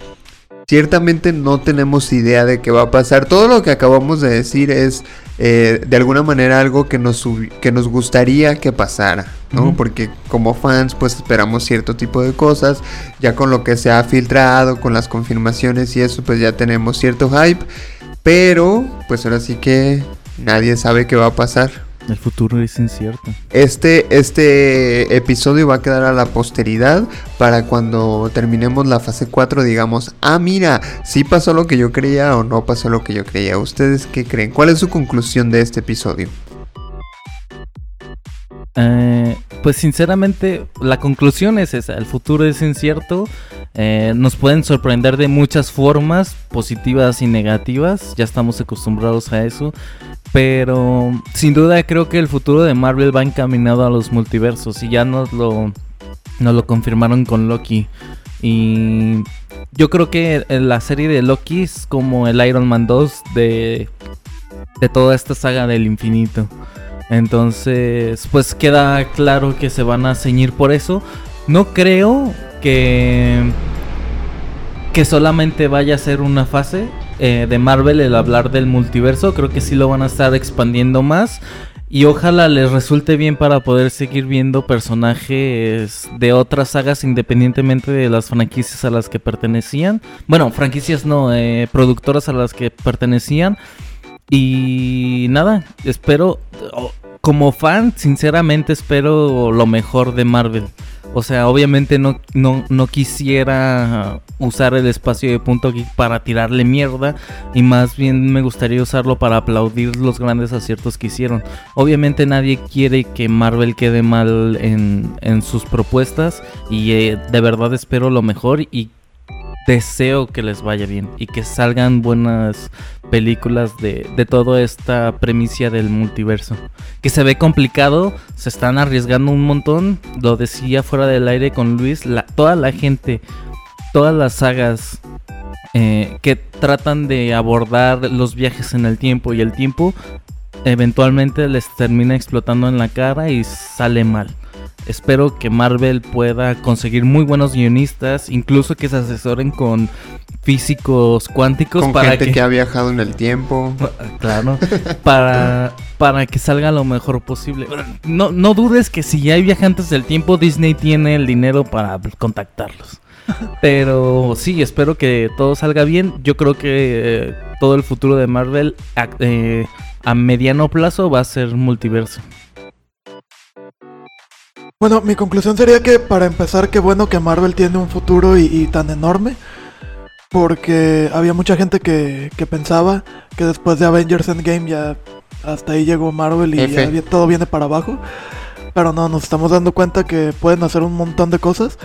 ciertamente no tenemos idea de qué va a pasar. Todo lo que acabamos de decir es eh, de alguna manera algo que nos, que nos gustaría que pasara, ¿no? Porque como fans pues esperamos cierto tipo de cosas, ya con lo que se ha filtrado, con las confirmaciones y eso pues ya tenemos cierto hype, pero pues ahora sí que nadie sabe qué va a pasar. El futuro es incierto. Este, este episodio va a quedar a la posteridad para cuando terminemos la fase 4 digamos, ah mira, sí pasó lo que yo creía o no pasó lo que yo creía. ¿Ustedes qué creen? ¿Cuál es su conclusión de este episodio? Eh, pues sinceramente, la conclusión es esa, el futuro es incierto, eh, nos pueden sorprender de muchas formas, positivas y negativas, ya estamos acostumbrados a eso, pero sin duda creo que el futuro de Marvel va encaminado a los multiversos y ya nos lo, nos lo confirmaron con Loki. Y yo creo que la serie de Loki es como el Iron Man 2 de, de toda esta saga del infinito. Entonces, pues queda claro que se van a ceñir por eso. No creo que que solamente vaya a ser una fase eh, de Marvel el hablar del multiverso. Creo que sí lo van a estar expandiendo más. Y ojalá les resulte bien para poder seguir viendo personajes de otras sagas independientemente de las franquicias a las que pertenecían. Bueno, franquicias no, eh, productoras a las que pertenecían. Y nada, espero, o- como fan, sinceramente espero lo mejor de Marvel. O sea, obviamente no, no, no quisiera usar el espacio de punto geek para tirarle mierda y más bien me gustaría usarlo para aplaudir los grandes aciertos que hicieron. Obviamente nadie quiere que Marvel quede mal en, en sus propuestas y eh, de verdad espero lo mejor y deseo que les vaya bien y que salgan buenas películas de, de toda esta premisa del multiverso. Que se ve complicado, se están arriesgando un montón. Lo decía fuera del aire con Luis, toda la gente, todas las sagas eh, que tratan de abordar los viajes en el tiempo y el tiempo, eventualmente les termina explotando en la cara y sale mal. Espero que Marvel pueda conseguir muy buenos guionistas, incluso que se asesoren con físicos cuánticos Con para gente que... que, ha viajado en el tiempo. claro, para para que salga lo mejor posible. No no dudes que si ya hay viajantes del tiempo Disney tiene el dinero para contactarlos. Pero sí, espero que todo salga bien. Yo creo que eh, todo el futuro de Marvel eh, a mediano plazo va a ser multiverso. Bueno, mi conclusión sería que para empezar, qué bueno que Marvel tiene un futuro y, y tan enorme. Porque había mucha gente que, que pensaba que después de Avengers Endgame ya hasta ahí llegó Marvel y F. ya todo viene para abajo. Pero no, nos estamos dando cuenta que pueden hacer un montón de cosas.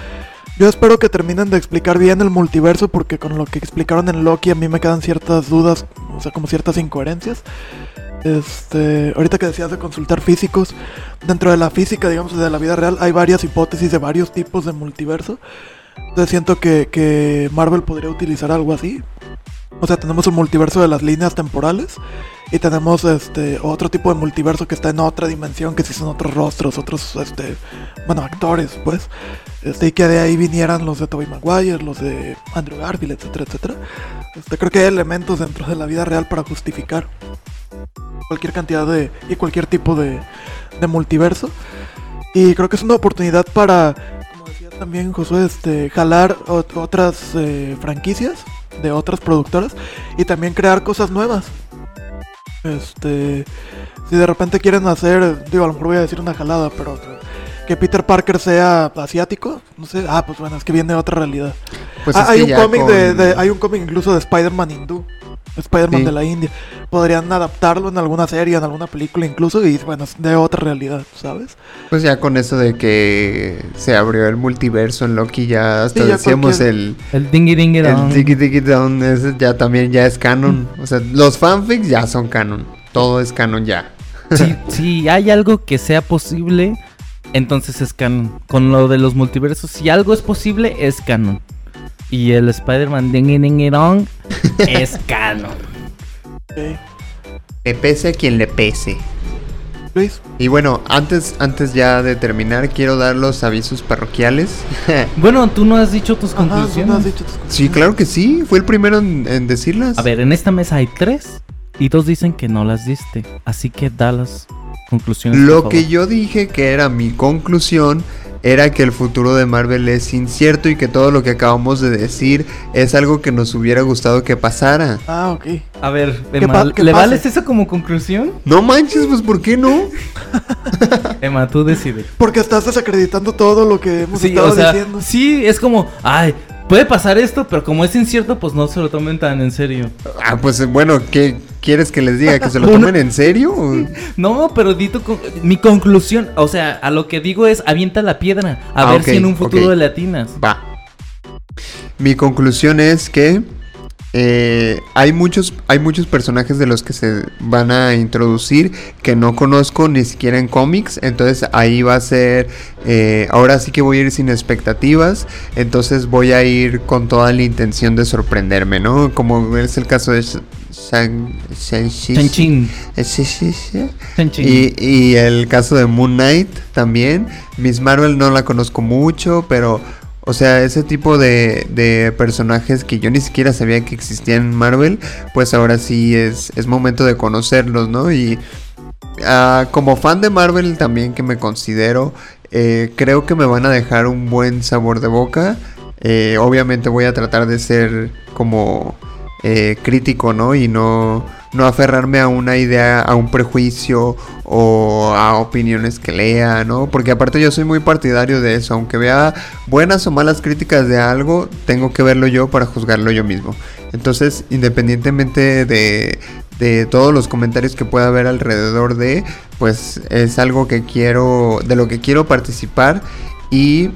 Yo espero que terminen de explicar bien el multiverso porque con lo que explicaron en Loki a mí me quedan ciertas dudas, o sea, como ciertas incoherencias. Este, ahorita que decías de consultar físicos, dentro de la física, digamos, de la vida real, hay varias hipótesis de varios tipos de multiverso. Entonces siento que, que Marvel podría utilizar algo así. O sea, tenemos el multiverso de las líneas temporales y tenemos este otro tipo de multiverso que está en otra dimensión, que sí son otros rostros, otros este bueno, actores, pues. Este, y que de ahí vinieran los de Tobey Maguire, los de Andrew Garfield, etcétera, etcétera. Este, creo que hay elementos dentro de la vida real para justificar cualquier cantidad de y cualquier tipo de, de multiverso. Y creo que es una oportunidad para, como decía también Josué, este, jalar ot- otras eh, franquicias de otras productoras y también crear cosas nuevas. Este, si de repente quieren hacer, digo, a lo mejor voy a decir una jalada, pero que Peter Parker sea asiático, no sé, ah, pues bueno, es que viene otra realidad. Pues Ah, hay un ya cómic con- de, de- hay un cómic incluso de Spider-Man hindú. Spider-Man Sí. de la India. Podrían adaptarlo en alguna serie, en alguna película incluso, y bueno, es de otra realidad, ¿sabes? Pues ya con eso de que se abrió el multiverso en Loki, ya hasta Sí, ya decíamos cualquier- el, El dingy dingy el dong. Diggy Diggy Down, ese ya también ya es canon. O sea, los fanfics ya son canon. Todo es canon ya. si, si hay algo que sea posible, entonces es canon. Con lo de los multiversos, si algo es posible, es canon. Y el Spider-Man Dong es canon. Le pese a quien le pese. Luis, Y bueno, antes, antes ya de terminar, quiero dar los avisos parroquiales. Bueno, tú no has dicho tus ajá, ¿tú conclusiones. no has dicho tus sí, conclusiones? claro que sí. Fue el primero en, en decirlas. A ver, en esta mesa hay tres y dos dicen que no las diste. Así que da las conclusiones. Lo que yo dije que era mi conclusión era que el futuro de Marvel es incierto y que todo lo que acabamos de decir es algo que nos hubiera gustado que pasara. Ah, ok. A ver, ¿Qué Emma, ¿le pase? vales eso como conclusión? No manches, pues ¿por qué no? Emma, tú decides. Porque estás desacreditando todo lo que hemos Sí, estado o sea, diciendo. sí, es como, ay, puede pasar esto, pero como es incierto, pues no se lo tomen tan en serio. Ah, pues bueno, ¿qué quieres que les diga? ¿Que se lo tomen en serio? ¿O- No, pero di tu con- mi conclusión, o sea, a lo que digo es, avienta la piedra, a Ah, ver si en un futuro ok. le atinas. Va. Mi conclusión es que eh, hay muchos hay muchos personajes de los que se van a introducir que no conozco ni siquiera en cómics entonces ahí va a ser eh, ahora sí que voy a ir sin expectativas entonces voy a ir con toda la intención de sorprenderme no como es el caso de Sh- Shang Shang-Chi. Eh. Y, y el caso de Moon Knight también. Miss Marvel no la conozco mucho, pero, o sea, ese tipo de, de personajes que yo ni siquiera sabía que existían en Marvel, pues ahora sí es, es momento de conocerlos, ¿no? Y ah, como fan de Marvel también que me considero, eh, creo que me van a dejar un buen sabor de boca. Eh, obviamente voy a tratar de ser como eh, crítico, ¿no? Y no, no aferrarme a una idea, a un prejuicio o a opiniones que lea, ¿no? Porque aparte yo soy muy partidario de eso, aunque vea buenas o malas críticas de algo, tengo que verlo yo para juzgarlo yo mismo. Entonces, independientemente de, de todos los comentarios que pueda haber alrededor de, pues es algo que quiero, de lo que quiero participar y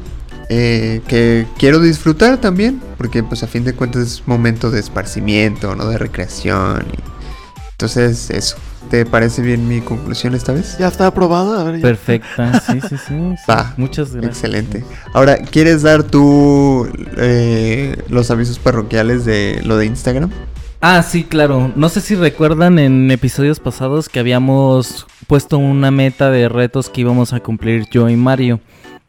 eh, que quiero disfrutar también, porque pues a fin de cuentas es momento de esparcimiento, ¿no? De recreación. Entonces, eso. ¿Te parece bien mi conclusión esta vez? Ya está aprobada. A ver, ya. Perfecta, sí, sí, sí. sí. Va, Muchas gracias. Excelente. Ahora, ¿quieres dar tú eh, los avisos parroquiales de lo de Instagram? Ah, sí, claro. No sé si recuerdan en episodios pasados que habíamos puesto una meta de retos que íbamos a cumplir yo y Mario.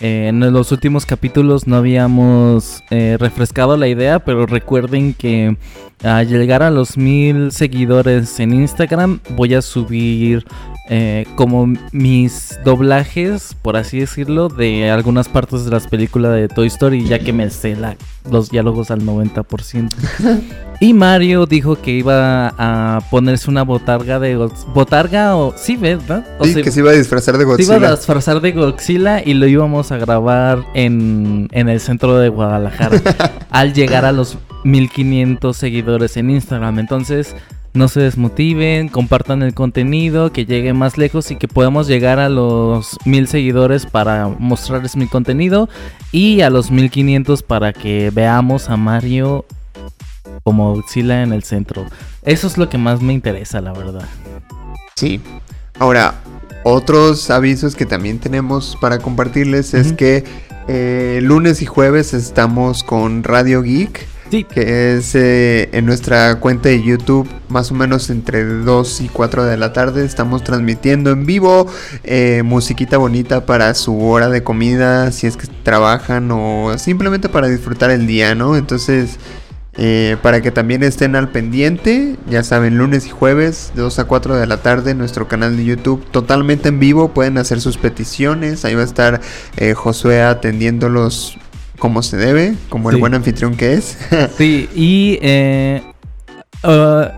En los últimos capítulos no habíamos eh, refrescado la idea, pero recuerden que al llegar a los mil seguidores en Instagram voy a subir eh, como mis doblajes, por así decirlo, de algunas partes de las películas de Toy Story, ya que me sé la- los diálogos al 90%. y Mario dijo que iba a ponerse una botarga de... ¿Botarga o...? Sí, ¿verdad? O Sí, sea, que se iba a disfrazar de se Godzilla. iba a disfrazar de Godzilla y lo íbamos a grabar en, en el centro de Guadalajara al llegar a los 1500 seguidores en Instagram. Entonces, no se desmotiven, compartan el contenido, que llegue más lejos y que podamos llegar a los 1000 seguidores para mostrarles mi contenido y a los 1500 para que veamos a Mario como Godzilla en el centro. Eso es lo que más me interesa, la verdad. Sí. Ahora, otros avisos que también tenemos para compartirles es que eh, lunes y jueves estamos con Radio Geek, Que es eh, en nuestra cuenta de YouTube, más o menos entre 2 y 4 de la tarde. Estamos transmitiendo en vivo eh, musiquita bonita para su hora de comida, si es que trabajan o simplemente para disfrutar el día, ¿no? Entonces, eh, para que también estén al pendiente, ya saben, lunes y jueves, de 2 a 4 de la tarde, nuestro canal de YouTube totalmente en vivo. Pueden hacer sus peticiones. Ahí va a estar Josué atendiéndolos como se debe, como el buen anfitrión que es. Sí, y eh, ah,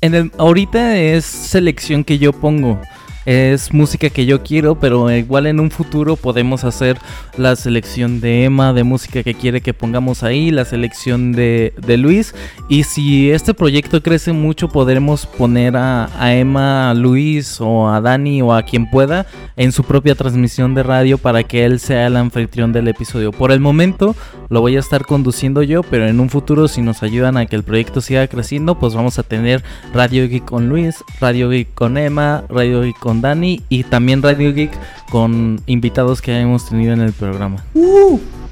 en el, ahorita es selección que yo pongo. Es música que yo quiero, pero igual en un futuro podemos hacer la selección de Emma, de música que quiere que pongamos ahí, la selección de, de Luis. Y si este proyecto crece mucho, podremos poner a, a Emma, a Luis o a Dani o a quien pueda en su propia transmisión de radio para que él sea el anfitrión del episodio. Por el momento lo voy a estar conduciendo yo, pero en un futuro si nos ayudan a que el proyecto siga creciendo, pues vamos a tener Radio Geek con Luis, Radio Geek con Emma, Radio Geek con Dani y también Radio Geek con invitados que hemos tenido en el programa.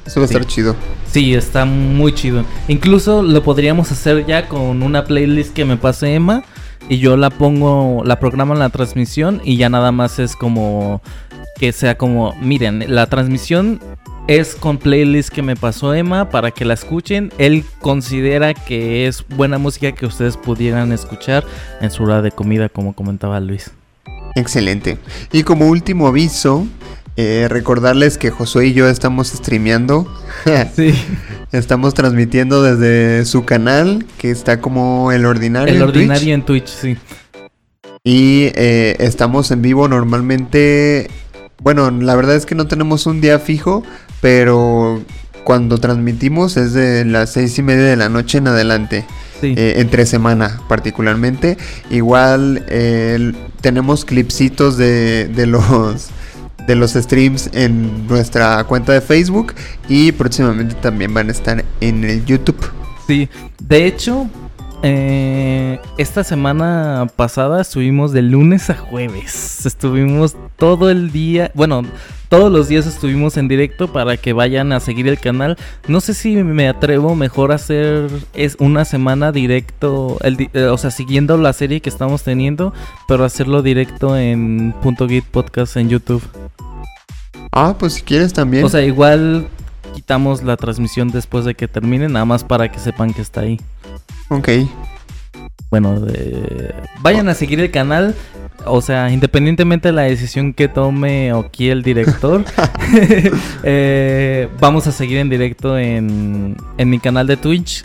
Eso va a estar Sí. chido. Sí, está muy chido. Incluso lo podríamos hacer ya con una playlist que me pase Emma y yo la pongo, la programo en la transmisión y ya nada más es como que sea como, miren, la transmisión es con playlist que me pasó Emma para que la escuchen. Él considera que es buena música que ustedes pudieran escuchar en su hora de comida, como comentaba Luis. Excelente. Y como último aviso, eh, recordarles que Josué y yo estamos streameando. Sí. estamos transmitiendo desde su canal, que está como el ordinario. El en Twitch. ordinario en Twitch, sí. Y eh, estamos en vivo normalmente. Bueno, la verdad es que no tenemos un día fijo, pero cuando transmitimos es de las seis y media de la noche en adelante. Sí. eh, entre semana particularmente. Igual eh, tenemos clipsitos de, de los de los streams en nuestra cuenta de Facebook y próximamente también van a estar en el YouTube. Sí, de hecho, eh, esta semana pasada estuvimos de lunes a jueves. Estuvimos todo el día, bueno, todos los días estuvimos en directo para que vayan a seguir el canal. No sé si me atrevo mejor a hacer es una semana directo, el eh, o sea, siguiendo la serie que estamos teniendo, pero hacerlo directo en punto .git podcast en YouTube. Ah, pues si quieres también. O sea, igual quitamos la transmisión después de que termine, nada más para que sepan que está ahí. ok. Bueno, de- vayan a seguir el canal. O sea, independientemente de la decisión que tome aquí el director, eh, vamos a seguir en directo en, en mi canal de Twitch.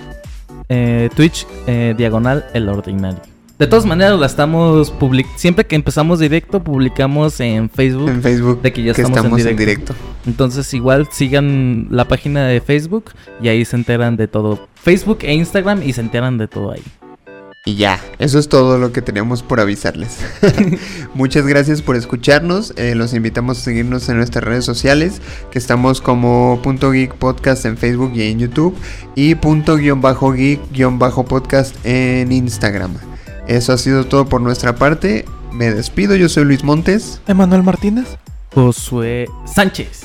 eh, Twitch eh, diagonal el ordinario. De todas maneras, la estamos public siempre que empezamos directo, publicamos en Facebook. En Facebook. De que ya estamos, en, directo. Entonces, igual sigan la página de Facebook y ahí se enteran de todo. Facebook e Instagram y se enteran de todo ahí. Y ya, eso es todo lo que teníamos por avisarles. Muchas gracias por escucharnos. Eh, los invitamos a seguirnos en nuestras redes sociales, que estamos como punto geek podcast en Facebook y en YouTube, y punto guion bajo geek guion bajo podcast en Instagram. Eso ha sido todo por nuestra parte. Me despido, yo soy Luis Montes. Emanuel Martínez. Josué Sánchez.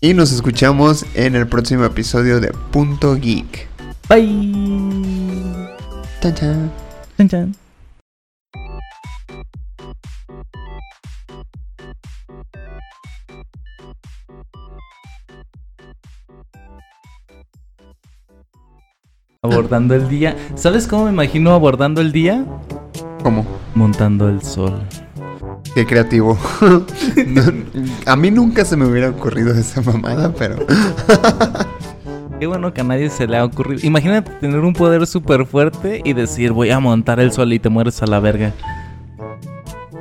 Y nos escuchamos en el próximo episodio de Punto Geek. Bye. Chan chan. Chan chan. Abordando el día. ¿Sabes cómo me imagino abordando el día? ¿Cómo? Montando el sol. Qué creativo. a mí nunca se me hubiera ocurrido esa mamada, pero. Qué bueno que a nadie se le ha ocurrido. Imagínate tener un poder súper fuerte y decir voy a montar el sol y te mueres a la verga.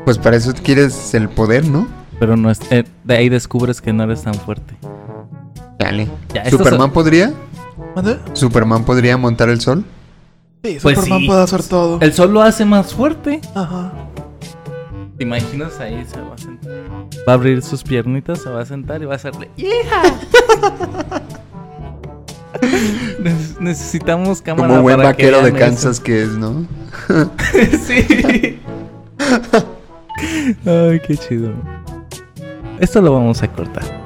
Pues para eso quieres el poder, ¿no? Pero no es, eh, de ahí descubres que no eres tan fuerte. Dale. ¿Superman podría? ¿Superman podría montar el sol? Sí, pues Superman puede hacer todo. El sol lo hace más fuerte. Ajá. ¿Te imaginas ahí? Se va a sentar. Va a abrir sus piernitas, se va a sentar y va a hacerle. ¡Hija! necesitamos cámara Como buen vaquero de Kansas que es, ¿no? sí. Ay, qué chido. Esto lo vamos a cortar.